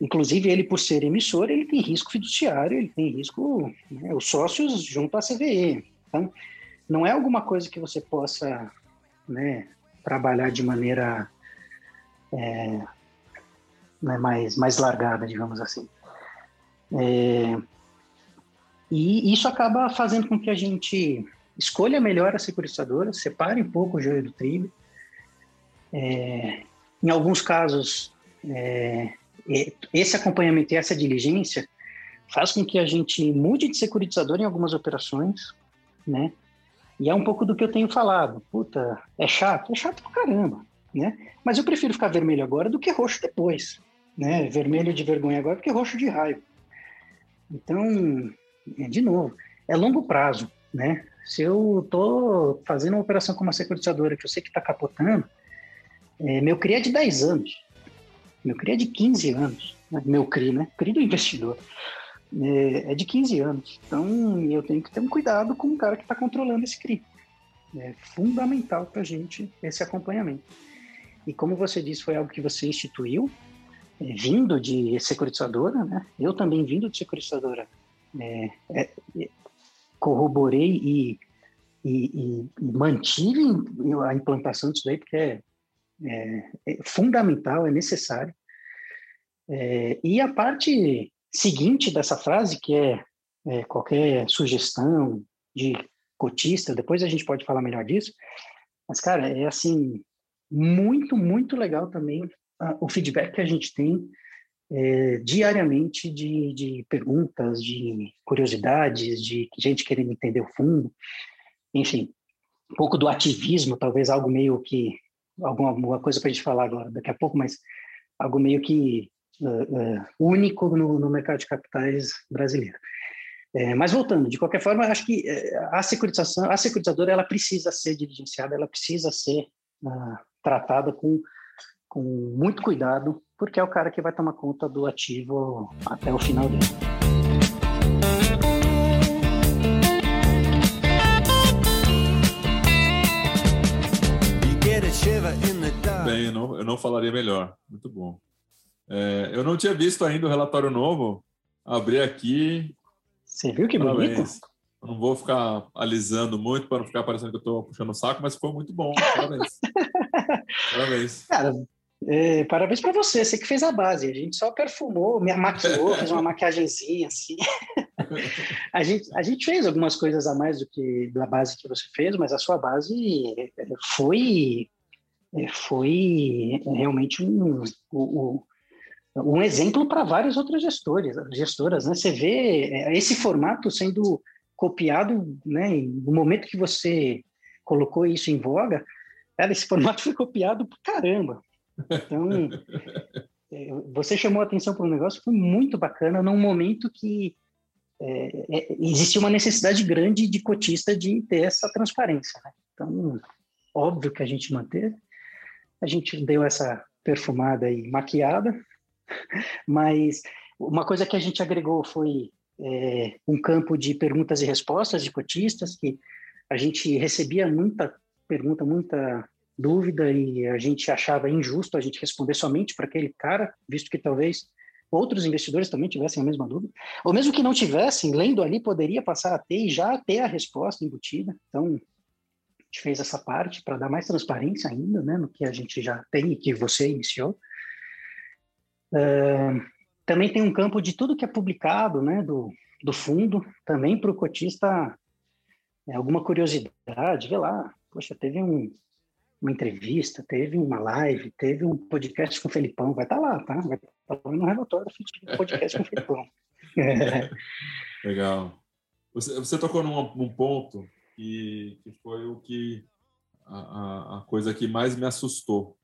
Inclusive ele por ser emissor, ele tem risco fiduciário, ele tem risco né, os sócios junto à CVE. Então não é alguma coisa que você possa né, trabalhar de maneira é, né, mais, mais largada, digamos assim. É, e isso acaba fazendo com que a gente escolha melhor a securitizadora, separe um pouco o joio do trigo. É, em alguns casos, é, esse acompanhamento e essa diligência faz com que a gente mude de securitizador em algumas operações, né? E é um pouco do que eu tenho falado. Puta, é chato? É chato pra caramba, né? Mas eu prefiro ficar vermelho agora do que roxo depois, né? Vermelho de vergonha agora do que roxo de raiva. Então, é, de novo, é longo prazo, né? Se eu estou fazendo uma operação com uma securitizadora que eu sei que está capotando, é, meu CRI é de 10 anos, meu CRI é de 15 anos, né? meu CRI, né? CRI do investidor. É, é, de 15 anos. Então, eu tenho que ter um cuidado com o cara que está controlando esse CRI. É fundamental para a gente esse acompanhamento. E como você disse, foi algo que você instituiu, é, vindo de securitizadora, né? Eu também vindo de securitizadora, é, é, corroborei e, e, e, e, mantive a implantação disso daí, porque é, é, é fundamental, é necessário. É, e a parte seguinte dessa frase, que é, é, qualquer sugestão de cotista, depois a gente pode falar melhor disso, mas, cara, é assim, muito, muito legal também o feedback que a gente tem é, diariamente de, de perguntas, de curiosidades, de gente querendo entender o fundo, enfim, um pouco do ativismo, talvez algo meio que alguma, alguma coisa para a gente falar agora daqui a pouco, mas algo meio que único no, no, mercado de capitais brasileiro. É, mas voltando, de qualquer forma, acho que a securitização, a securitizadora, ela precisa ser diligenciada, ela precisa ser uh, tratada com com muito cuidado, porque é o cara que vai tomar conta do ativo até o final dele. Bem, eu não, eu não falaria melhor. Muito bom. É, eu não tinha visto ainda o relatório novo. Abri aqui. Você viu que Parabéns. bonito? Eu não vou ficar alisando muito para não ficar parecendo que eu estou puxando o saco, mas ficou muito bom. Parabéns. Parabéns. Cara, é, parabéns para você, você que fez a base. A gente só perfumou, me maquiou, fez uma maquiagemzinha assim. a, gente, a gente fez algumas coisas a mais do que da base que você fez, mas a sua base é, foi é, foi realmente um, um, um exemplo para várias outras gestores, gestoras. Né? Você vê é, esse formato sendo copiado né, no momento que você colocou isso em voga, cara, esse formato foi copiado por caramba. Então, é, você chamou a atenção para um negócio que foi muito bacana num momento que é, é, existia uma necessidade grande de cotista de ter essa transparência. Né? Então, óbvio que a gente manteve, a gente deu essa perfumada e maquiada, mas uma coisa que a gente agregou foi é, um campo de perguntas e respostas de cotistas, que a gente recebia muita pergunta, muita dúvida e a gente achava injusto a gente responder somente para aquele cara, visto que talvez outros investidores também tivessem a mesma dúvida, ou mesmo que não tivessem, lendo ali poderia passar a ter e já ter a resposta embutida. Então, a gente fez essa parte para dar mais transparência ainda, né, no que a gente já tem e que você iniciou. Uh, também tem um campo de tudo que é publicado, né, do, do fundo, também para o cotista é, alguma curiosidade, vê lá, poxa, teve um, uma entrevista, teve uma live, teve um podcast com o Felipão, vai estar tá lá, tá? Vai estar tá lá no relatório do podcast com o Felipão. É. Legal. Você, você tocou num, num ponto que, que, foi o que a, a, coisa que mais me assustou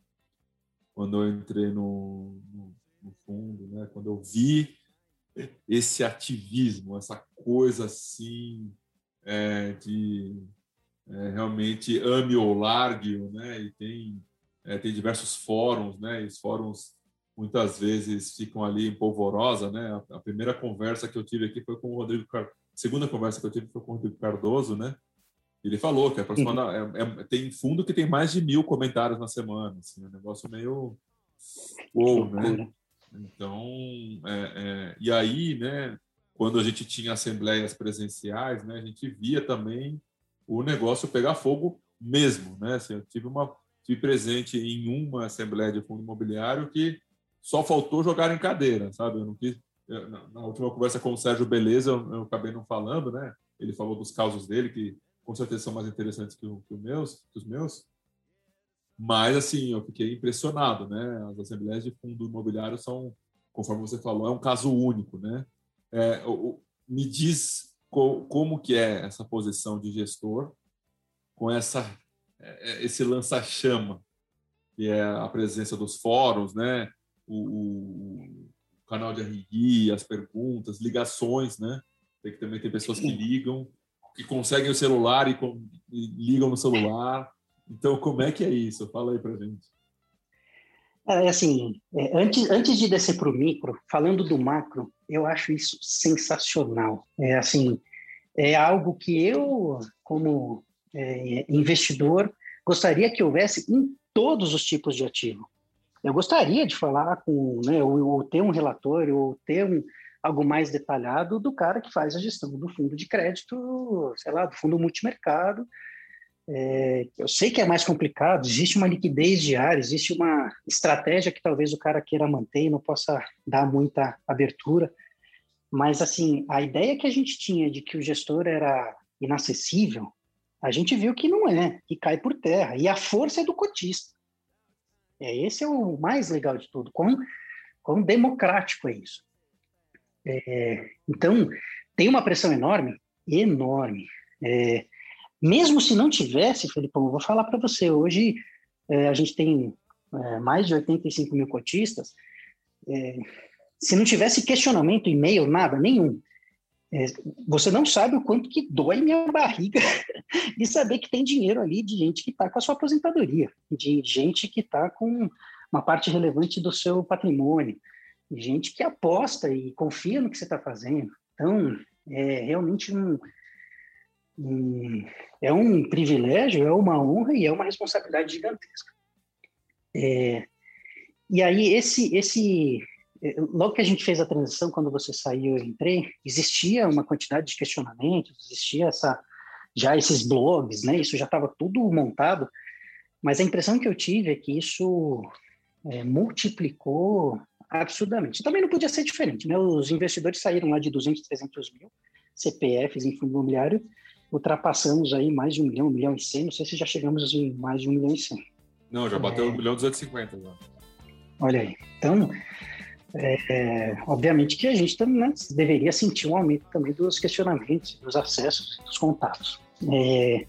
quando eu entrei no, no, no fundo, né? Quando eu vi esse ativismo, essa coisa assim é, de é, realmente ame ou largue-o, né? E tem, é, tem diversos fóruns, né? E os fóruns muitas vezes ficam ali em polvorosa, né? A, a, primeira conversa que eu tive aqui foi com o Rodrigo. A segunda conversa que eu tive foi com o Rodrigo Cardoso, né? Ele falou que é, é, tem fundo que tem mais de mil comentários na semana, assim, é um negócio meio uou, né? Então, é, é, e aí, né? Quando a gente tinha assembleias presenciais, né? A gente via também o negócio pegar fogo mesmo, né? Assim, eu tive uma tive presente em uma assembleia de fundo imobiliário que só faltou jogar em cadeira, sabe? Eu não quis eu, na, última conversa com o Sérgio Beleza eu, eu, acabei não falando, né? Ele falou dos casos dele que com certeza são mais interessantes que, o, que, o meus, que os meus. Mas assim, eu fiquei impressionado, né? As assembleias de fundo imobiliário são, conforme você falou, é um caso único, né? É, o, me diz co, como que é essa posição de gestor com essa é, é, esse lança-chama que é a presença dos fóruns, né? O, o, canal de RI, as perguntas, ligações, né? Tem que também ter pessoas que ligam, que conseguem o celular e, e ligam no celular. Então, como é que é isso? Fala aí para gente. É assim, é, antes, antes de descer para o micro, falando do macro, eu acho isso sensacional. É assim, é algo que eu, como é, investidor, gostaria que houvesse em todos os tipos de ativo. eu gostaria de falar com, né, ou, ou ter um relatório, ou ter um, algo mais detalhado do cara que faz a gestão do fundo de crédito, sei lá, do fundo multimercado. É, eu sei que é mais complicado, existe uma liquidez diária, existe uma estratégia que talvez o cara queira manter e não possa dar muita abertura, mas assim, a ideia que a gente tinha de que o gestor era inacessível, a gente viu que não é, que cai por terra, e a força é do cotista. É, esse é o mais legal de tudo, quão, quão democrático é isso. É, então, tem uma pressão enorme, enorme. É, mesmo se não tivesse, Felipão, vou falar para você, hoje é, a gente tem é, mais de 85 mil cotistas, é, se não tivesse questionamento, e-mail, nada, nenhum, é, você não sabe o quanto que dói minha barriga de saber que tem dinheiro ali de gente que está com a sua aposentadoria, de gente que está com uma parte relevante do seu patrimônio, gente que aposta e confia no que você está fazendo. Então, é realmente um, é um privilégio, é uma honra e é uma responsabilidade gigantesca. É, e aí, esse, esse, logo que a gente fez a transição, quando você saiu eu entrei, existia uma quantidade de questionamentos, existia essa, já esses blogs, né? Isso já estava tudo montado, mas a impressão que eu tive é que isso é, multiplicou absurdamente. Também não podia ser diferente, né? Os investidores saíram lá de 200, 300 mil CPFs em fundo imobiliário, ultrapassamos aí mais de um milhão, um milhão e cem, não sei se já chegamos em mais de um milhão e cem. Não, já bateu é... um milhão e duzentos Já. Olha aí. Então, é, é, obviamente que a gente também né, deveria sentir um aumento também dos questionamentos, dos acessos, dos contatos. É,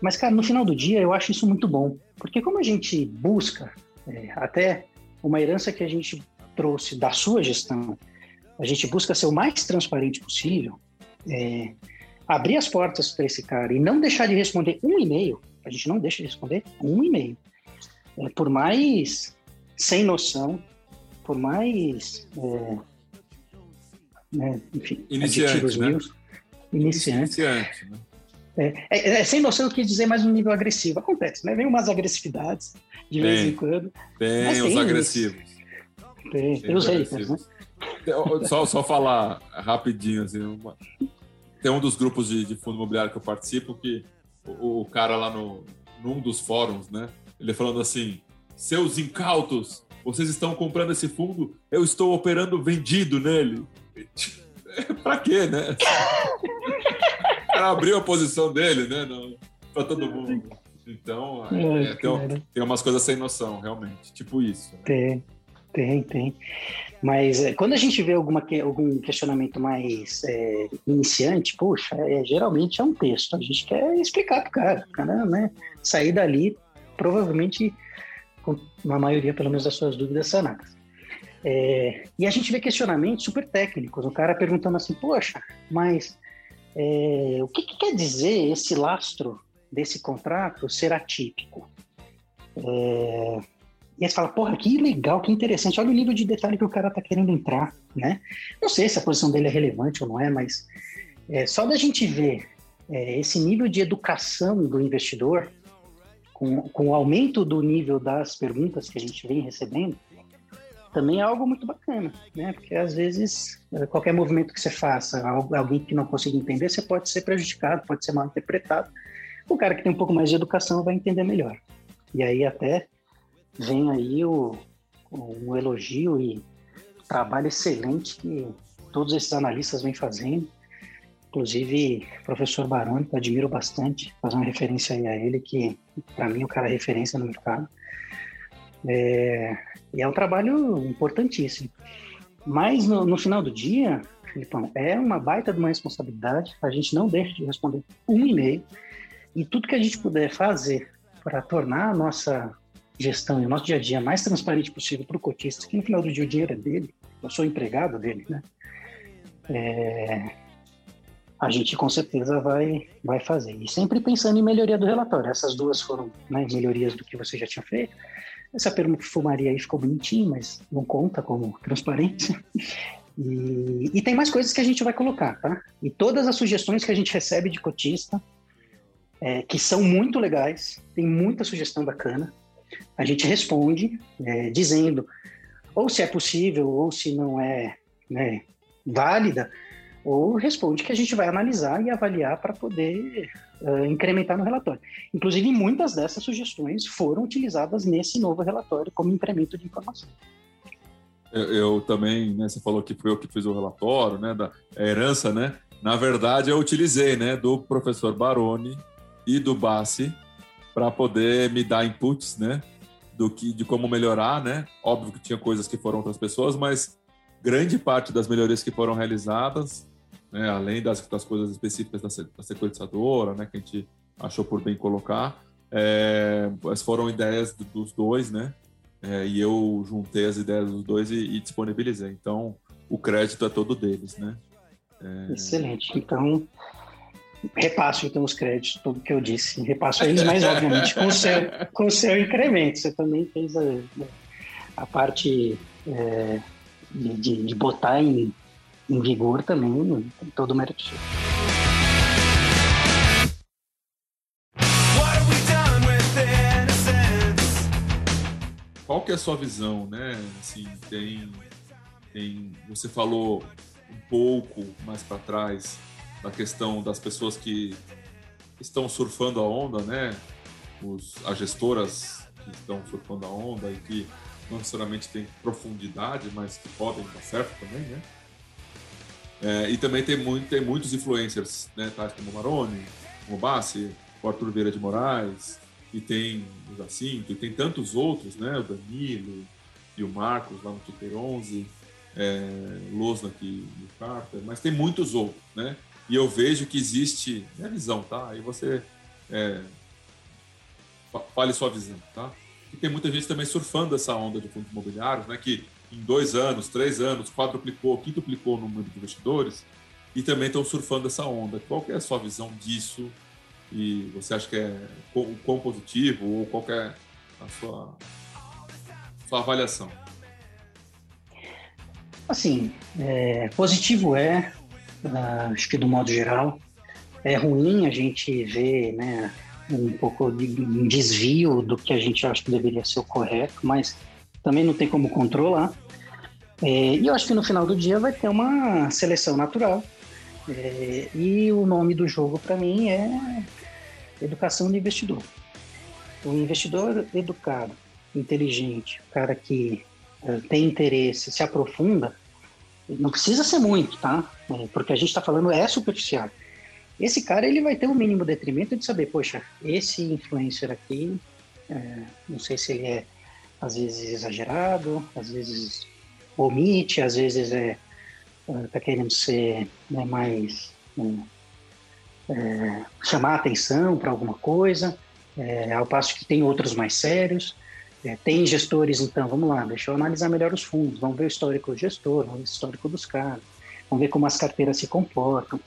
mas, cara, no final do dia eu acho isso muito bom, porque como a gente busca é, até uma herança que a gente trouxe da sua gestão, a gente busca ser o mais transparente possível, é, abrir as portas para esse cara e não deixar de responder um e-mail, a gente não deixa de responder um e-mail. É, por mais sem noção, por mais é, né, enfim, iniciante, né? Meus, iniciante. iniciante né? É, é, é, sem noção eu quis dizer mais um nível agressivo. Acontece, né? Vem umas agressividades de vez em quando. Tem os agressivos. Tem, tem os haters, né? Só, só falar rapidinho, assim, uma... tem um dos grupos de, de, fundo imobiliário que eu participo que o, o, cara lá no, num dos fóruns, né? Ele falando assim, seus incautos, vocês estão comprando esse fundo, eu estou operando vendido nele. pra quê, né? cara abriu a posição dele, né? Para todo mundo. Então, é, é, tem, tem umas coisas sem noção, realmente. Tipo isso. Né? Tem, tem, tem. Mas é, quando a gente vê alguma, algum questionamento mais é, iniciante, poxa, é, geralmente é um texto. A gente quer explicar para o cara. O cara né, sair dali, provavelmente, com uma maioria, pelo menos, das suas dúvidas sanadas. É, e a gente vê questionamentos super técnicos. O cara perguntando assim, poxa, mas é, o que, que, quer dizer esse lastro desse contrato ser atípico? É, e aí você fala, porra, que legal, que interessante, olha o nível de detalhe que o cara está querendo entrar, né? Não sei se a posição dele é relevante ou não é, mas é, só da gente ver é, esse nível de educação do investidor, com, com o aumento do nível das perguntas que a gente vem recebendo, também é algo muito bacana, né? Porque às vezes eh, qualquer movimento que você faça, alguém que não consiga entender, você pode ser prejudicado, pode ser mal interpretado. O cara que tem um pouco mais de educação vai entender melhor. E aí até vem aí o, o elogio e trabalho excelente que todos esses analistas vêm fazendo. Inclusive, o professor Baroni, que eu admiro bastante, fazer uma referência aí a ele, que para mim o cara é referência no mercado. É, e é um trabalho importantíssimo. Mas no, no, final do dia, Filipão, é uma baita de uma responsabilidade. A gente não deixa de responder um e-mail. E tudo que a gente puder fazer para tornar a nossa gestão e o nosso dia a dia mais transparente possível para o cotista, que no final do dia o dinheiro é dele, eu sou empregado dele, né? É, a gente com certeza vai, vai fazer. E sempre pensando em melhoria do relatório. Essas duas foram né, melhorias do que você já tinha feito. Essa perfumaria aí ficou bonitinha, mas não conta como transparência. E, e, tem mais coisas que a gente vai colocar, tá? E todas as sugestões que a gente recebe de cotista, é, que são muito legais, tem muita sugestão bacana. A gente responde é, dizendo ou se é possível ou se não é né, válida, ou responde que a gente vai analisar e avaliar para poder uh, incrementar no relatório. Inclusive, muitas dessas sugestões foram utilizadas nesse novo relatório como incremento de informação. Eu, eu também, né, você falou que foi eu que fiz o relatório, né, da herança, né? Na verdade, eu utilizei, né, do professor Baroni e do Bassi para poder me dar inputs, né, do que de como melhorar, né? Óbvio que tinha coisas que foram outras pessoas, mas grande parte das melhorias que foram realizadas, né, além das, das coisas específicas da, da sequenciadora, né, que a gente achou por bem colocar, é, foram ideias dos dois, né? É, e eu juntei as ideias dos dois e, e, disponibilizei. Então, o crédito é todo deles, né? É... Excelente. Então, repasso então os créditos, tudo que eu disse. Repasso eles, mas obviamente com o seu, com o seu incremento. Você também fez a, a parte é, de, de, botar em, em vigor também, tem todo o mérito seu. Qual que é a sua visão, né? Assim, tem, tem, você falou um pouco mais para trás da questão das pessoas que estão surfando a onda, né? Os, as gestoras que estão surfando a onda e que não necessariamente têm profundidade, mas que podem dar certo também, né? É, e também tem, muito, tem muitos influencers, né? Tais como Maroni, como Bassi, o Arthur Vieira de Moraes, e tem o Jacinto, e tem tantos outros, né? O Danilo e o Marcos lá no Twitter 11, é, Losnak e o Carter, mas tem muitos outros, né? E eu vejo que existe minha visão, tá? Aí você é, fale sua visão, tá? E tem muita gente também surfando essa onda de fundos imobiliários, né? Que em dois anos, três anos, quadruplicou, quintuplicou o número de investidores e também estão surfando essa onda. Qual é a sua visão disso? E você acha que é o quão positivo ou qual é a sua, sua avaliação? Assim, é, positivo é, acho que do modo geral. É ruim a gente ver né, um pouco de desvio do que a gente acha que deveria ser o correto, mas também não tem como controlar. É, e eu acho que no final do dia vai ter uma seleção natural. É, e o nome do jogo para mim é educação do investidor. O investidor educado, inteligente, o cara que uh, tem interesse, se aprofunda, não precisa ser muito, tá? Porque a gente está falando é superficial. Esse cara ele vai ter um mínimo detrimento de saber, poxa, esse influencer aqui, é, não sei se ele é às vezes exagerado, às vezes omite, às vezes é é, querendo ser né, mais é, chamar atenção para alguma coisa, é, ao passo que tem outros mais sérios. É, tem gestores, então, vamos lá, deixa eu analisar melhor os fundos, vamos ver o histórico do gestor, vamos ver o histórico dos caras, vamos ver como as carteiras se comportam.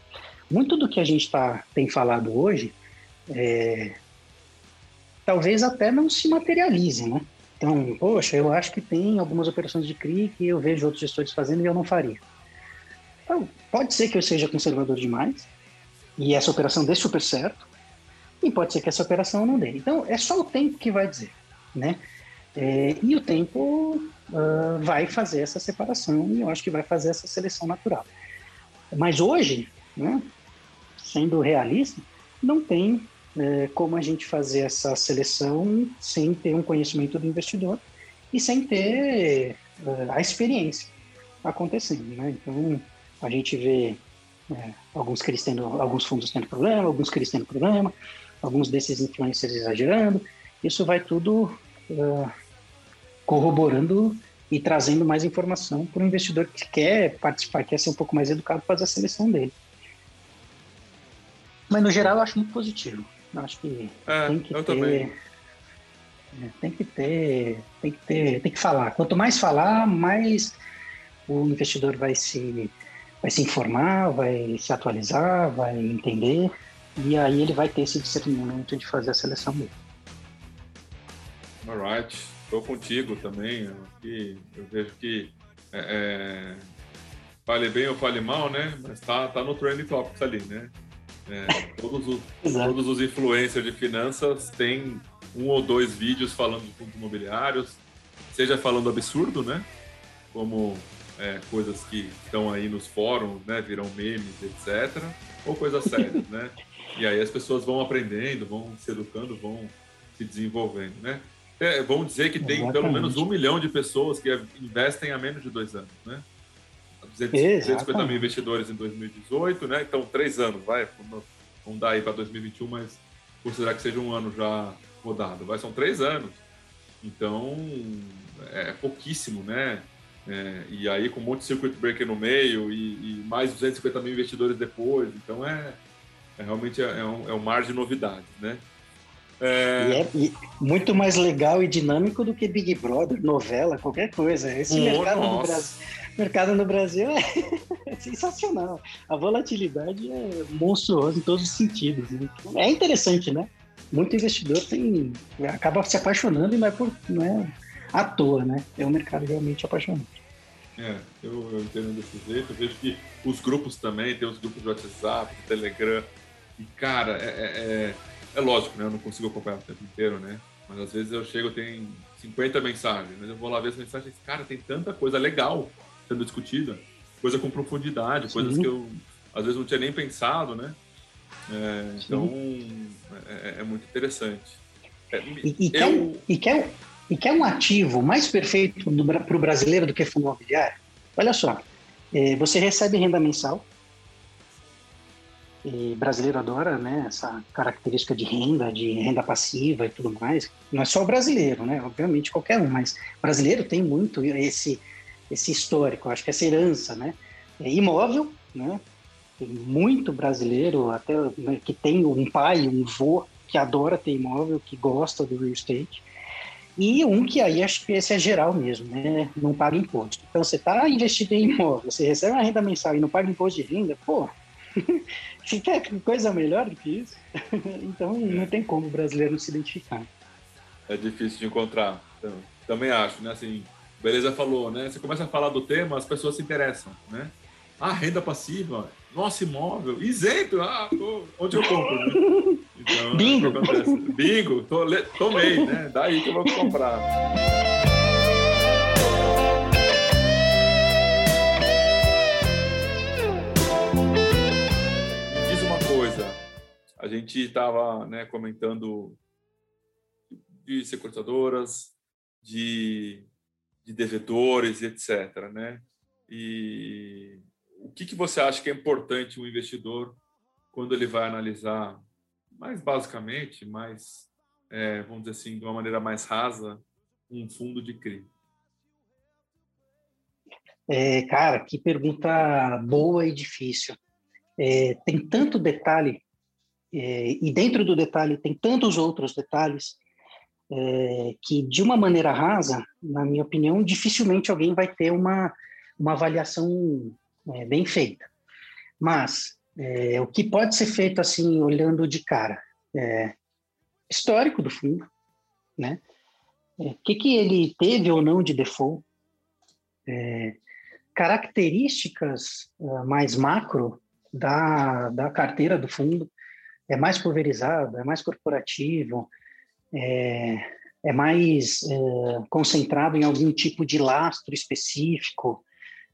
Muito do que a gente tá, tem falado hoje, é, talvez até não se materialize, né? Então, poxa, eu acho que tem algumas operações de CRI que eu vejo outros gestores fazendo e eu não faria. Então, pode ser que eu seja conservador demais e essa operação dê super certo, e pode ser que essa operação não dê. Então, é só o tempo que vai dizer, né? É, e o tempo uh, vai fazer essa separação e eu acho que vai fazer essa seleção natural. Mas hoje, né, sendo realista, não tem é, como a gente fazer essa seleção sem ter um conhecimento do investidor e sem ter uh, a experiência acontecendo. Né? Então, a gente vê é, alguns, tendo, alguns fundos tendo problema, alguns CRIs tendo problema, alguns desses influencers exagerando. Isso vai tudo uh, corroborando e trazendo mais informação para o investidor que quer participar, quer ser um pouco mais educado, fazer a seleção dele. Mas no geral eu acho muito positivo. Eu acho que é, tem que ter. Também. É, tem que ter, tem que ter, tem que falar. Quanto mais falar, mais o investidor vai se, vai se informar, vai se atualizar, vai entender, e aí ele vai ter esse discernimento de fazer a seleção dele. Alright. Estou contigo também. Que eu vejo que é, é, fale bem ou fale mal, né? Mas tá, tá no Trending Topics ali, né? É, todos, os, todos os influencers de finanças têm um ou dois vídeos falando de fundos imobiliários, seja falando absurdo, né? Como é, coisas que estão aí nos fóruns, né? Viram memes, etc. Ou coisas sérias, né? E aí as pessoas vão aprendendo, vão se educando, vão se desenvolvendo, né? É, vamos dizer que tem Exatamente. pelo menos um milhão de pessoas que investem há menos de dois anos, né? 250 mil investidores em 2018, né? Então, três anos, vai. Vamos dar aí para 2021, mas considerar que seja um ano já rodado. Vai, são três anos. Então, é pouquíssimo, né? É, e aí, com um monte de circuit breaker no meio e, e mais 250 mil investidores depois. Então, é, é realmente é, é, um, é um mar de novidades, né? É... E é muito mais legal e dinâmico do que Big Brother, novela, qualquer coisa. Esse oh, mercado, no Brasil, mercado no Brasil é, é, sensacional. A volatilidade é monstruosa em todos os sentidos. Né? É interessante, né? Muito investidor tem, acaba se apaixonando e não é, por, não é à toa, né? É um mercado realmente apaixonante. É, eu, eu entendo desse jeito. Eu vejo que os grupos também, tem os grupos de WhatsApp, de Telegram. E, cara, é, é, é é lógico, né? Eu não consigo acompanhar o tempo inteiro, né? Mas às vezes eu chego, tem 50 mensagens, mas eu vou lá ver as mensagens cara, tem tanta coisa legal sendo discutida, coisa com profundidade, Sim. coisas que eu às vezes não tinha nem pensado, né? É, então é, é, muito interessante. É, e, e, eu... quer, e, quer, e quer um ativo mais perfeito para o brasileiro do que fundo imobiliário? Olha só, é, você recebe renda mensal, e brasileiro adora, né, essa característica de renda, de renda passiva e tudo mais. Não é só o brasileiro, né? Obviamente qualquer um, mas brasileiro tem muito esse esse histórico, acho que essa herança, né? É imóvel, né? Tem muito brasileiro até né, que tem um pai, um vô que adora ter imóvel, que gosta do real estate. E um que aí acho que esse é geral mesmo, né? Não paga imposto. Então você está investido em imóvel, você recebe uma renda mensal e não paga imposto de renda, pô, se quer coisa melhor do que isso, então não tem como o brasileiro se identificar. É difícil de encontrar. Então, também acho, né? Assim, beleza falou, né? Você começa a falar do tema, as pessoas se interessam, né? Ah, renda passiva, nosso imóvel, isento, ah, tô, onde eu compro? Né? Então, Bingo! É Bingo, tô, tomei, né? Daí que eu vou comprar. A gente estava né, comentando de securitadoras, de, de devedores, etc. Né? E o que, que você acha que é importante um investidor quando ele vai analisar, mais basicamente, mais, é, vamos dizer assim, de uma maneira mais rasa, um fundo de CRI? É, cara, que pergunta boa e difícil. É, tem tanto detalhe e dentro do detalhe tem tantos outros detalhes é, que, de uma maneira rasa, na minha opinião, dificilmente alguém vai ter uma, uma avaliação é, bem feita. Mas é, o que pode ser feito assim, olhando de cara, é, histórico do fundo, né? O é, que, que ele teve ou não de default, características uh, mais macro da, da carteira do fundo, é mais pulverizado, é mais corporativo, é, é mais é, concentrado em algum tipo de lastro específico,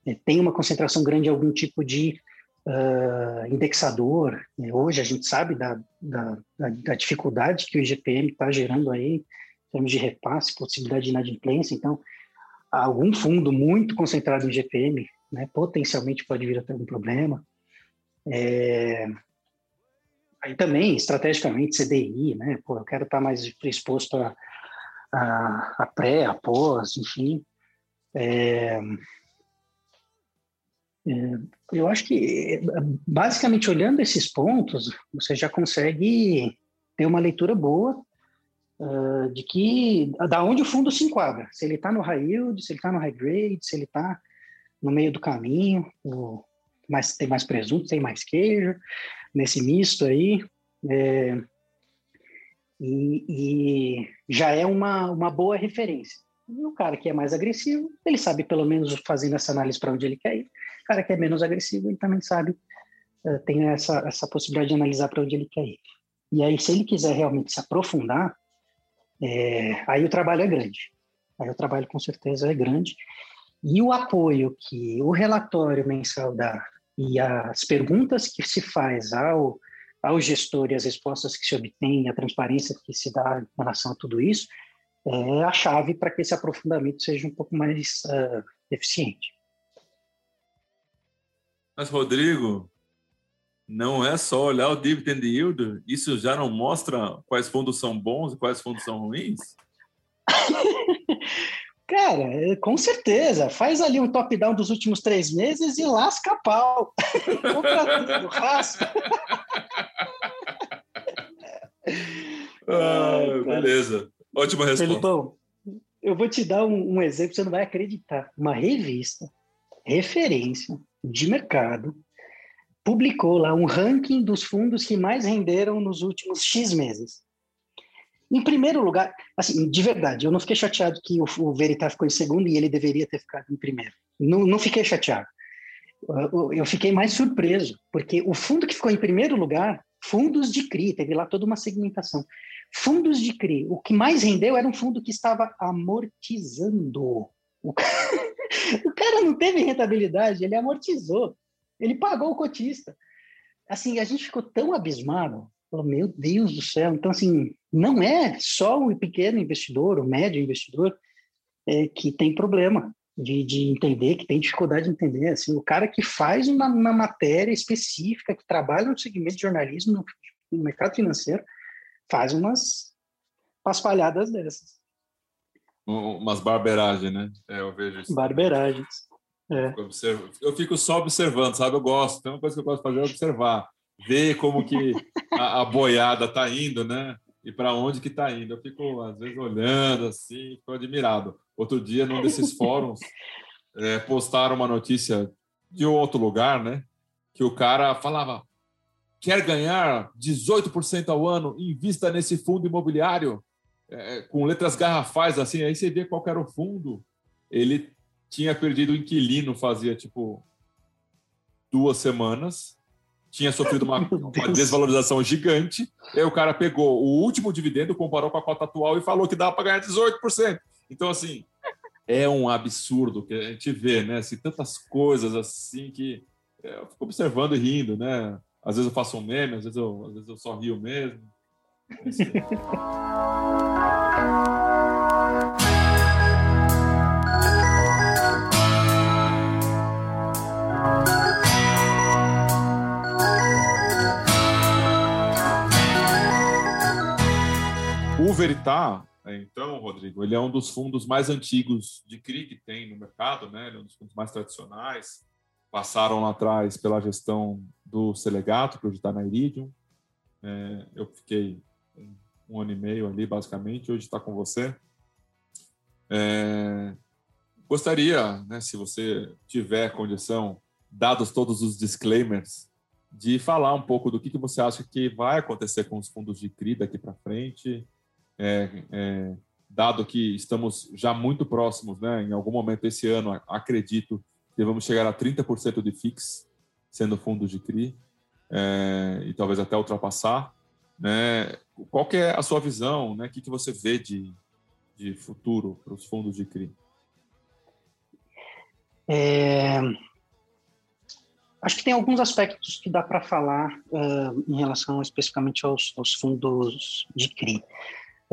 é, tem uma concentração grande em algum tipo de uh, indexador. É, hoje a gente sabe da, da, da dificuldade que o IGPM está gerando aí, em termos de repasse, possibilidade de inadimplência. Então, algum fundo muito concentrado em IGPM, né, potencialmente pode vir a ter algum problema. É, Aí também, estrategicamente, CDI, né? Pô, eu quero estar mais exposto a, a, a pré, a pós, enfim. É, é, eu acho que, basicamente, olhando esses pontos, você já consegue ter uma leitura boa uh, de que, da onde o fundo se enquadra. Se ele está no high yield, se ele está no high grade, se ele está no meio do caminho, o, tem mais presunto, tem mais queijo, nesse misto aí. É, e, e, já é uma, uma boa referência. E o cara que é mais agressivo, ele sabe pelo menos fazendo essa análise para onde ele quer ir. O cara que é menos agressivo, ele também sabe, uh, tem essa, essa possibilidade de analisar para onde ele quer ir. E aí, se ele quiser realmente se aprofundar, é, aí o trabalho é grande. Aí o trabalho com certeza é grande. E o apoio que o relatório mensal dá e as perguntas que se faz ao, ao gestor e as respostas que se obtém, a transparência que se dá em relação a tudo isso, é a chave para que esse aprofundamento seja um pouco mais uh, eficiente. Mas, Rodrigo, não é só olhar o dividend yield, isso já não mostra quais fundos são bons e quais fundos são ruins? Cara, é, com certeza. Faz ali um top-down dos últimos três meses e lasca pau. Compra tudo, fácil. ah, beleza. Ótima resposta. Felipão, eu vou te dar um, um exemplo, você não vai acreditar. Uma revista, referência de mercado, publicou lá um ranking dos fundos que mais renderam nos últimos X meses. Em primeiro lugar, assim, de verdade, eu não fiquei chateado que o, o Veritas ficou em segundo e ele deveria ter ficado em primeiro. Não, não fiquei chateado. Eu, eu fiquei mais surpreso, porque o fundo que ficou em primeiro lugar, fundos de CRI, teve lá toda uma segmentação. Fundos de CRI, o que mais rendeu era um fundo que estava amortizando. O cara, o cara não teve rentabilidade, ele amortizou. Ele pagou o cotista. Assim, a gente ficou tão abismado Falou, meu Deus do céu. Então, assim, não é só o pequeno investidor, o médio investidor, é, que tem problema de, de entender, que tem dificuldade de entender. Assim, o cara que faz uma, uma matéria específica, que trabalha no segmento de jornalismo, no, no mercado financeiro, faz umas paspalhadas dessas. Umas barberagens, né? É, eu vejo isso. Barberagens. É. Eu fico só observando, sabe? Eu gosto. Tem uma coisa que eu gosto de fazer é observar ver como que a, a boiada está indo, né? E para onde que está indo. Eu fico, às vezes, olhando assim, fico admirado. Outro dia, num desses fóruns, é, postaram uma notícia de outro lugar, né? Que o cara falava, quer ganhar 18% ao ano, invista nesse fundo imobiliário, é, com letras garrafais, assim, aí você vê qual era o fundo. Ele tinha perdido o inquilino fazia, tipo, duas semanas, tinha sofrido uma, uma, desvalorização gigante. Aí o cara pegou o último dividendo, comparou com a cota atual e falou que dava para ganhar 18%. Então, assim, é um absurdo que a gente vê, né? Assim, tantas coisas assim que é, eu fico observando e rindo, né? Às vezes eu faço um meme, às vezes eu, às vezes eu só rio mesmo. Assim. O Veritá, então, Rodrigo, ele é um dos fundos mais antigos de CRI que tem no mercado, né? Ele é um dos fundos mais tradicionais. Passaram lá atrás pela gestão do Selegato, que hoje está na Iridium. É, eu fiquei um ano e meio ali, basicamente. Hoje está com você. É, gostaria, né, se você tiver condição, dados todos os disclaimers, de falar um pouco do que, que você acha que vai acontecer com os fundos de CRI daqui para frente, é, é, dado que estamos já muito próximos, né, em algum momento esse ano, acredito que vamos chegar a 30% de FIX, sendo fundos de CRI, é, e talvez até ultrapassar. Né? Qual que é a sua visão? Né? O que, que você vê de, de futuro para os fundos de CRI? É... Acho que tem alguns aspectos que dá para falar uh, em relação especificamente aos, aos fundos de CRI.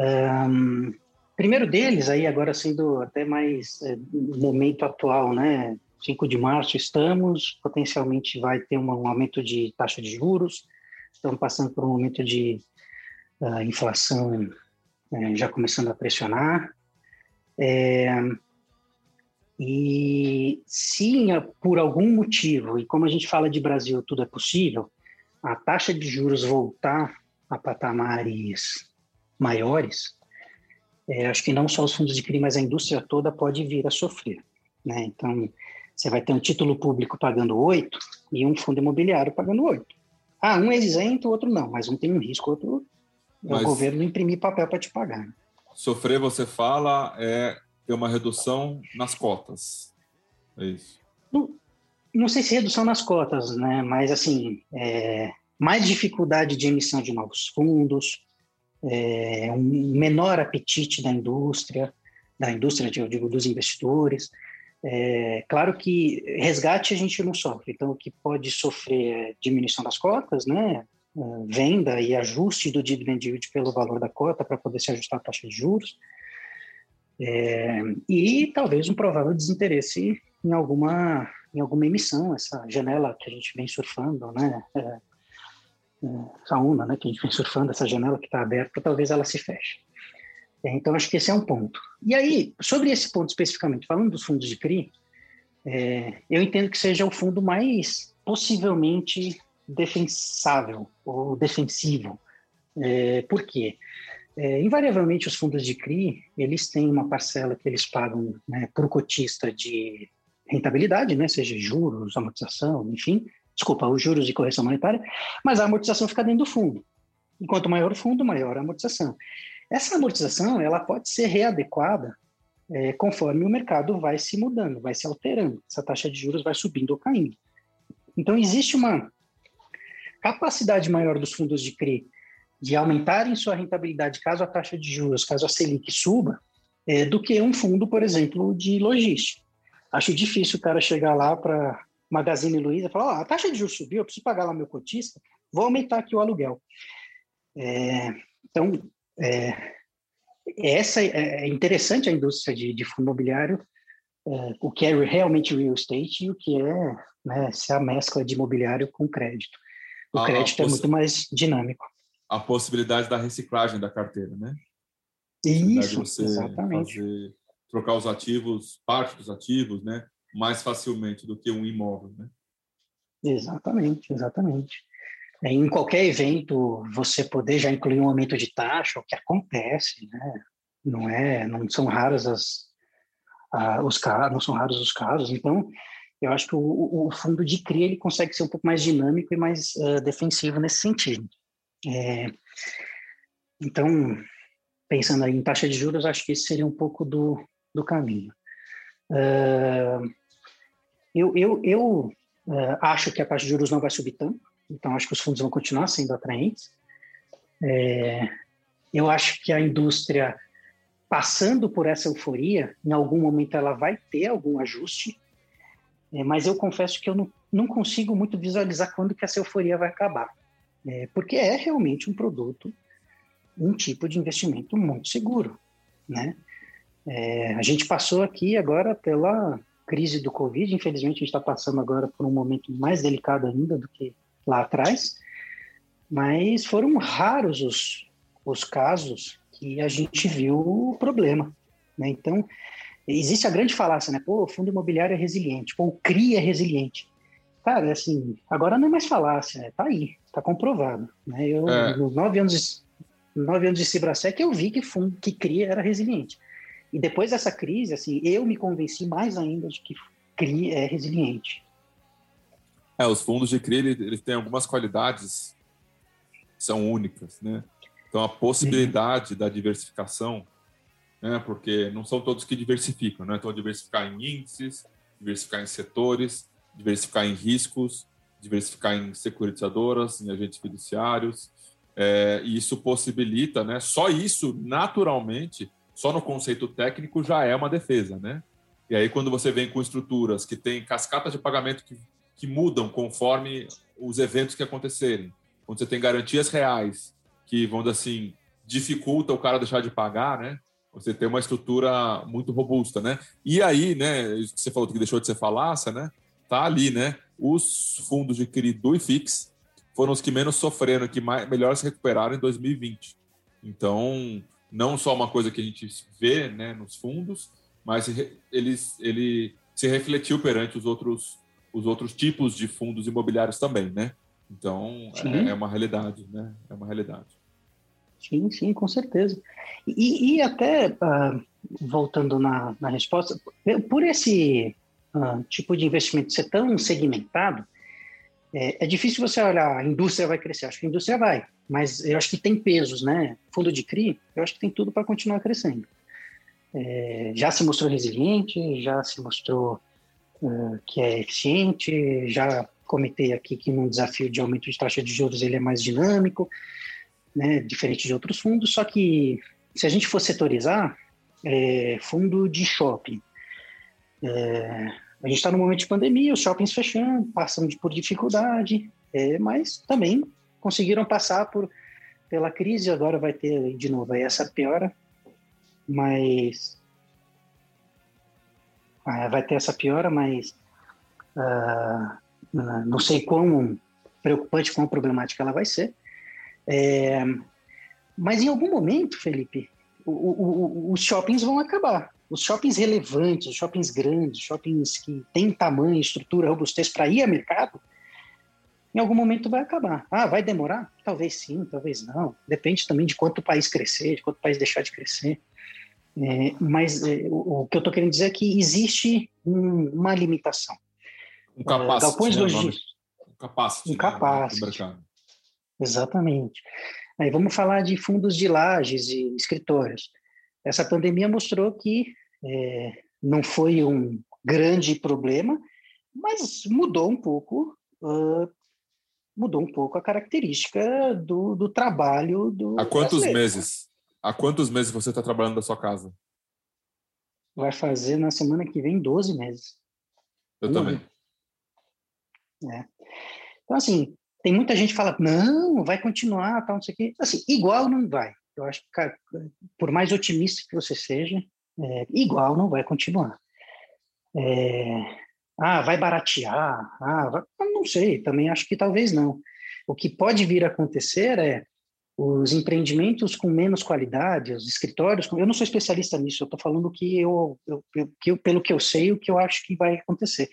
Um, primeiro deles, aí agora sendo até mais é, momento atual, né? 5 de março estamos, potencialmente vai ter um aumento de taxa de juros, estamos passando por um momento de uh, inflação é, já começando a pressionar. É, e se por algum motivo, e como a gente fala de Brasil, tudo é possível, a taxa de juros voltar a patamares maiores, é, acho que não só os fundos de CRI, mas a indústria toda pode vir a sofrer. Né? Então, você vai ter um título público pagando 8 e um fundo imobiliário pagando 8. Ah, um é isento, o outro não, mas um tem um risco, outro é o governo imprimir papel para te pagar. Sofrer, você fala, é ter uma redução nas cotas. É isso. Não, não sei se redução nas cotas, né? mas assim, é, mais dificuldade de emissão de novos fundos, é, um menor apetite da indústria, da indústria, eu digo, dos investidores. É, claro que resgate a gente não sofre, então o que pode sofrer é diminuição das cotas, né? É, venda e ajuste do dividend yield pelo valor da cota para poder se ajustar a taxa de juros. É, e talvez um provável desinteresse em alguma em alguma emissão, essa janela que a gente vem surfando, né? É, onda, né? Que a gente vem surfando, essa janela que está aberta, talvez ela se feche. É, então, acho que esse é um ponto. E aí, sobre esse ponto especificamente, falando dos fundos de CRI, é, eu entendo que seja o fundo mais possivelmente defensável ou defensivo. É, por quê? É, invariavelmente, os fundos de CRI, eles têm uma parcela que eles pagam né, para o cotista de rentabilidade, né, seja juros, amortização, enfim, desculpa, os juros e correção monetária, mas a amortização fica dentro do fundo. Enquanto maior o fundo, maior a amortização. Essa amortização ela pode ser readequada é, conforme o mercado vai se mudando, vai se alterando. Essa taxa de juros vai subindo ou caindo. Então, existe uma capacidade maior dos fundos de CRI de aumentarem sua rentabilidade caso a taxa de juros, caso a Selic suba, é, do que um fundo, por exemplo, de logística. Acho difícil o cara chegar lá para Magazine Luiza falar: oh, a taxa de juros subiu, eu preciso pagar lá meu cotista, vou aumentar aqui o aluguel. É, então, é, essa é, é interessante a indústria de, de fundo imobiliário, é, o que é realmente real estate e o que é né, se a mescla de imobiliário com crédito. O a, crédito a é muito mais dinâmico. A possibilidade da reciclagem da carteira, né? Isso, exatamente. Fazer trocar os ativos, parte dos ativos, né, mais facilmente do que um imóvel, né? Exatamente, exatamente. É, em qualquer evento, você poder já incluir um aumento de taxa, o que acontece, né? Não é, não são raros as, os casos, não são raros os casos. Então, eu acho que o, o, fundo de CRI ele consegue ser um pouco mais dinâmico e mais uh, defensivo nesse sentido. É, então, pensando aí em taxa de juros, acho que esse seria um pouco do, do caminho. Uh, eu eu, eu uh, acho que a taxa de juros não vai subir tanto, então acho que os fundos vão continuar sendo atraentes. É, eu acho que a indústria, passando por essa euforia, em algum momento ela vai ter algum ajuste, é, mas eu confesso que eu não, não consigo muito visualizar quando que essa euforia vai acabar, é, porque é realmente um produto, um tipo de investimento muito seguro, né? É, a gente passou aqui agora pela crise do Covid, infelizmente a gente está passando agora por um momento mais delicado ainda do que lá atrás, mas foram raros os, os casos que a gente viu o problema. Né? Então, existe a grande falácia, né? Pô, o fundo imobiliário é resiliente, pô, o CRI é resiliente. Cara, é assim, agora não é mais falácia, é, tá aí, tá comprovado. Né? Eu, é. nos nove anos, de, nove anos de Cibrasec, eu vi que fundo que CRI era resiliente. E depois dessa crise, assim, eu me convenci mais ainda de que CRI é resiliente. É, os fundos de CRI, eles ele têm algumas qualidades que são únicas, né? Então, a possibilidade uhum. da diversificação, né? Porque não são todos que diversificam, né? Então, diversificar em índices, diversificar em setores, diversificar em riscos, diversificar em securitizadoras, em agentes fiduciários, é, e isso possibilita, né? Só isso, naturalmente, só no conceito técnico já é uma defesa, né? E aí, quando você vem com estruturas que têm cascatas de pagamento que, que mudam conforme os eventos que acontecerem, quando você tem garantias reais que, dizer assim, dificulta o cara deixar de pagar, né? Você tem uma estrutura muito robusta, né? E aí, né, isso que você falou que deixou de ser falácia, né? Tá ali, né? Os fundos de CRI do IFIX foram os que menos sofreram, que mais, melhor se recuperaram em 2020. Então, não só uma coisa que a gente vê né, nos fundos, mas ele, ele se refletiu perante os outros, os outros tipos de fundos imobiliários também, né? Então, é, é, uma realidade, né? É uma realidade. Sim, sim, com certeza. E, e até, uh, voltando na, na resposta, por esse uh, tipo de investimento ser tão segmentado, é, é, difícil você olhar, a indústria vai crescer. Acho que a indústria vai, mas eu acho que tem pesos, né? Fundo de CRI, eu acho que tem tudo para continuar crescendo. É, já se mostrou resiliente, já se mostrou uh, que é eficiente, já comentei aqui que num desafio de aumento de taxa de juros ele é mais dinâmico. né, diferente de outros fundos, só que se a gente for setorizar, é, fundo de shopping, é, a gente está no momento de pandemia, os shoppings fechando, passam por dificuldade, é, mas também conseguiram passar por pela crise, agora vai ter de novo essa piora, mas ah, vai ter essa piora, mas uh, não sei quão preocupante, quão problemática ela vai ser. É, mas em algum momento, Felipe, o, o, os shoppings vão acabar. Os shoppings relevantes, os shoppings grandes, shoppings que têm tamanho, estrutura, robustez para ir a mercado, em algum momento vai acabar. Ah, vai demorar? Talvez sim, talvez não. Depende também de quanto o país crescer, de quanto o país deixar de crescer. É, mas é, o, o, que eu estou querendo dizer é que existe um, uma limitação. Um capacete. Galpões né, logísticos. Um capacete. Um capacete. Né, Exatamente. Aí vamos falar de fundos de lajes e escritórios. Essa pandemia mostrou que é, não foi um grande problema, mas mudou um pouco, uh, mudou um pouco a característica do, do trabalho do. Há quantos brasileiro. meses? Há quantos meses você está trabalhando da sua casa? Vai fazer na semana que vem 12 meses. Eu um também. É. Então, assim, tem muita gente que fala, não, vai continuar, tal, não sei o quê. Assim, igual não vai. Eu acho que, por mais otimista que você seja, é, igual não vai continuar. É, ah, vai baratear? Ah, vai, não sei, também acho que talvez não. O que pode vir a acontecer é os empreendimentos com menos qualidade, os escritórios. Eu não sou especialista nisso, eu estou falando que eu, eu, que eu, pelo que eu sei, o que eu acho que vai acontecer.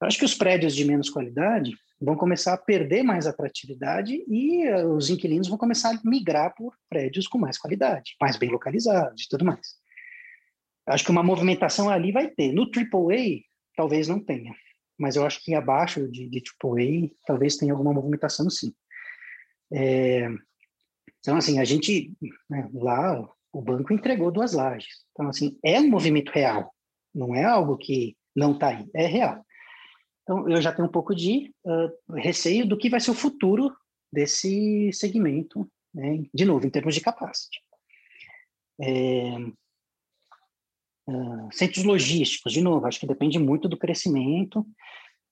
Eu acho que os prédios de menos qualidade vão começar a perder mais atratividade e uh, os inquilinos vão começar a migrar por prédios com mais qualidade, mais bem localizados e tudo mais. Acho que uma movimentação ali vai ter. No AAA, talvez não tenha, mas eu acho que abaixo de, de AAA, talvez tenha alguma movimentação sim. É, então, assim, a gente, né, lá, o banco entregou duas lajes. Então, assim, é um movimento real, não é algo que não está aí, é real. Então, eu já tenho um pouco de uh, receio do que vai ser o futuro desse segmento, né, de novo, em termos de capacity. É, uh, centros logísticos, de novo, acho que depende muito do crescimento.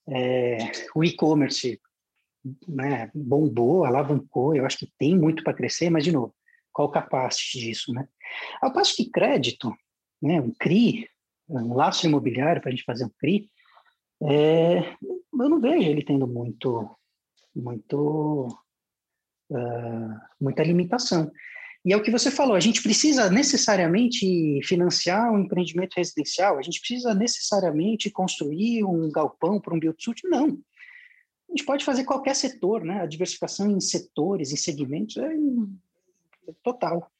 É, o e-commerce né, bombou, alavancou, eu acho que tem muito para crescer, mas, de novo, qual o capacity disso, né? Ao passo que crédito, né, um CRI, um laço imobiliário para a gente fazer um CRI, é, eu não vejo ele tendo muito, muito, uh, muita limitação. E é o que você falou, a gente precisa necessariamente financiar um empreendimento residencial, a gente precisa necessariamente construir um galpão para um build-suit? Não a gente pode fazer qualquer setor, né? A diversificação em setores, em segmentos é, é total.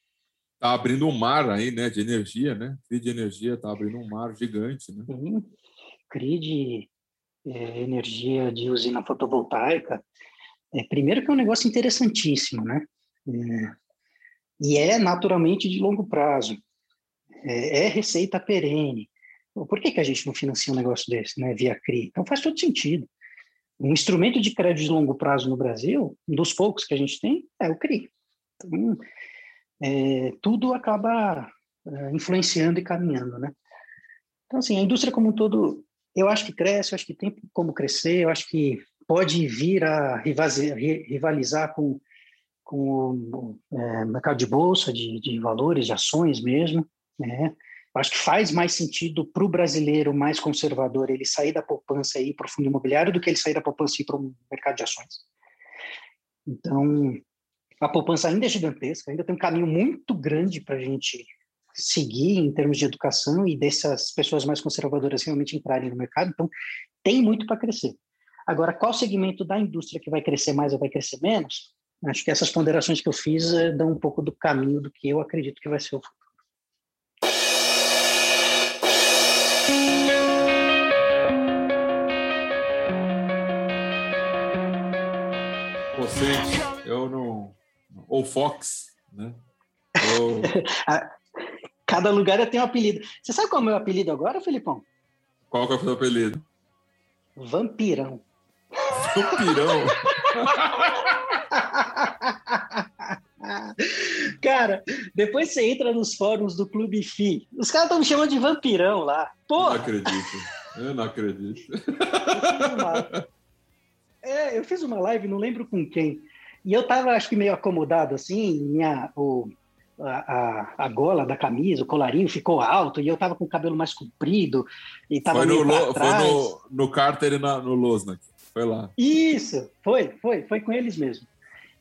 Está abrindo um mar aí, né? De energia, né? CRI de energia está abrindo um mar gigante, né? Sim. CRI de é, energia de usina fotovoltaica. É, primeiro que é um negócio interessantíssimo, né? É, e é naturalmente de longo prazo. É, é receita perene. Por que, que a gente não financia um negócio desse, né? Via CRI? Então faz todo sentido. Um instrumento de crédito de longo prazo no Brasil, um dos poucos que a gente tem, é o CRI. Então, é, tudo acaba é, influenciando e caminhando, né? Então, assim, a indústria como um todo, eu acho que cresce, eu acho que tem como crescer, eu acho que pode vir a rivalizar com, com o é, mercado de bolsa, de, de valores, de ações mesmo, né? acho que faz mais sentido para o brasileiro mais conservador ele sair da poupança e ir para o fundo imobiliário do que ele sair da poupança e ir para o mercado de ações. Então, a poupança ainda é gigantesca, ainda tem um caminho muito grande para a gente seguir em termos de educação e dessas pessoas mais conservadoras realmente entrarem no mercado. Então, tem muito para crescer. Agora, qual segmento da indústria que vai crescer mais ou vai crescer menos? Acho que essas ponderações que eu fiz eh, dão um pouco do caminho do que eu acredito que vai ser o futuro. Vocês, eu não. Ou Fox, né? Ou... Cada lugar tem um apelido. Você sabe qual é o meu apelido agora, Felipão? Qual que é o seu apelido? Vampirão. Vampirão? cara, depois você entra nos fóruns do Clube FI. Os caras estão me chamando de vampirão lá. Porra! Não acredito. Eu não acredito. Eu é, eu fiz uma live, não lembro com quem. E eu tava, acho que meio acomodado assim, minha, o, a, a, gola da camisa, o colarinho ficou alto e eu tava com o cabelo mais comprido e tava foi no, meio Foi no, no Carter e na, no Losnak, foi lá. Isso, foi, foi, foi com eles mesmo.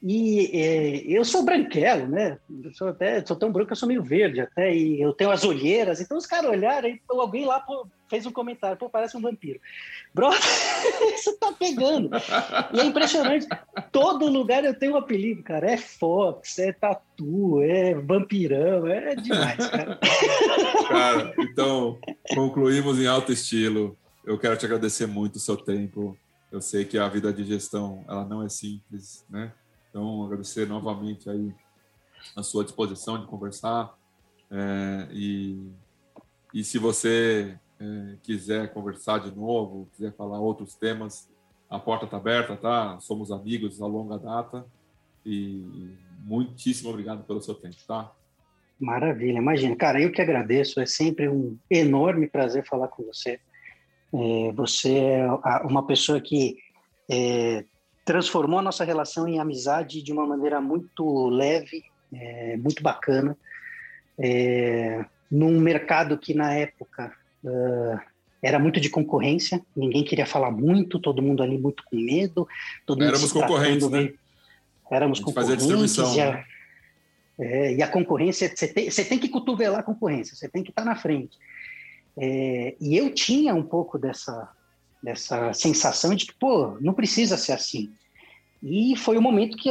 E é, eu sou branquelo, né? Eu sou até sou tão branco que eu sou meio verde até, e eu tenho as olheiras. Então os caras olharam, então alguém lá pô, fez um comentário, pô, parece um vampiro. Brother, isso tá pegando. E é impressionante. Todo lugar eu tenho um apelido, cara. É Fox, é Tatu, é Vampirão, é demais, cara. Cara, então concluímos em alto estilo. Eu quero te agradecer muito o seu tempo. Eu sei que a vida de gestão ela não é simples, né? Então, agradecer novamente aí a sua disposição de conversar. É, e, e se você é, quiser conversar de novo, quiser falar outros temas, a porta está aberta, tá? Somos amigos a longa data. E muitíssimo obrigado pelo seu tempo, tá? Maravilha, imagina. Cara, eu que agradeço. É sempre um enorme prazer falar com você. É, você é uma pessoa que é, transformou a nossa relação em amizade de uma maneira muito leve, é, muito bacana, é, num mercado que na época uh, era muito de concorrência, ninguém queria falar muito, todo mundo ali muito com medo, todo Éramos concorrentes, né? Éramos concorrentes. E a, né? é, e a concorrência, você tem, você tem que cotovelar a concorrência, você tem que estar na frente. É, e eu tinha um pouco dessa, dessa sensação de que, pô, não precisa ser assim. E foi o momento que,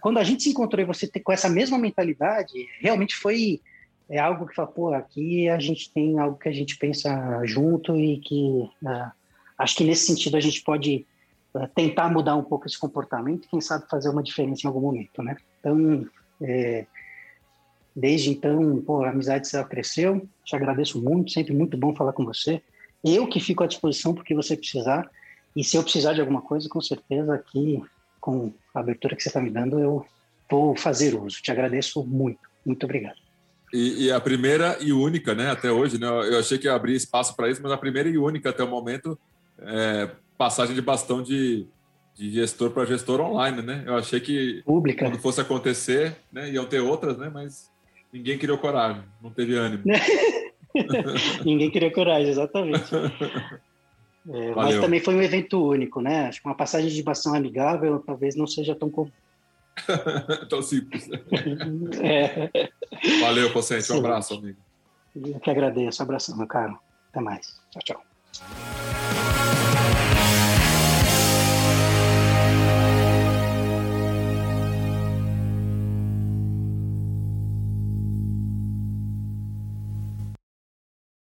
quando a gente se encontrou e você ter, com essa mesma mentalidade, realmente foi é algo que fala, pô, aqui a gente tem algo que a gente pensa junto e que uh, acho que nesse sentido a gente pode uh, tentar mudar um pouco esse comportamento, quem sabe fazer uma diferença em algum momento, né? Então, é, desde então, pô, a amizade cresceu, te agradeço muito, sempre muito bom falar com você. Eu que fico à disposição porque você precisar. E se eu precisar de alguma coisa, com certeza aqui, com a abertura que você está me dando, eu vou fazer uso. Te agradeço muito. Muito obrigado. E, e, a primeira e única, né, até hoje, né? Eu achei que abrir espaço para isso, mas a primeira e única até o momento é passagem de bastão de, de gestor para gestor online, né? Eu achei que Pública. quando fosse acontecer, né, iam ter outras, né? Mas ninguém criou coragem, não teve ânimo. Ninguém queria coragem, exatamente. É, mas também foi um evento único, né? Acho que uma passagem de bastão amigável talvez não seja tão comum. tão simples. é. Valeu, Pocente. Um abraço, amigo. Eu que agradeço. Um abraço, meu caro. Até mais. Tchau, tchau.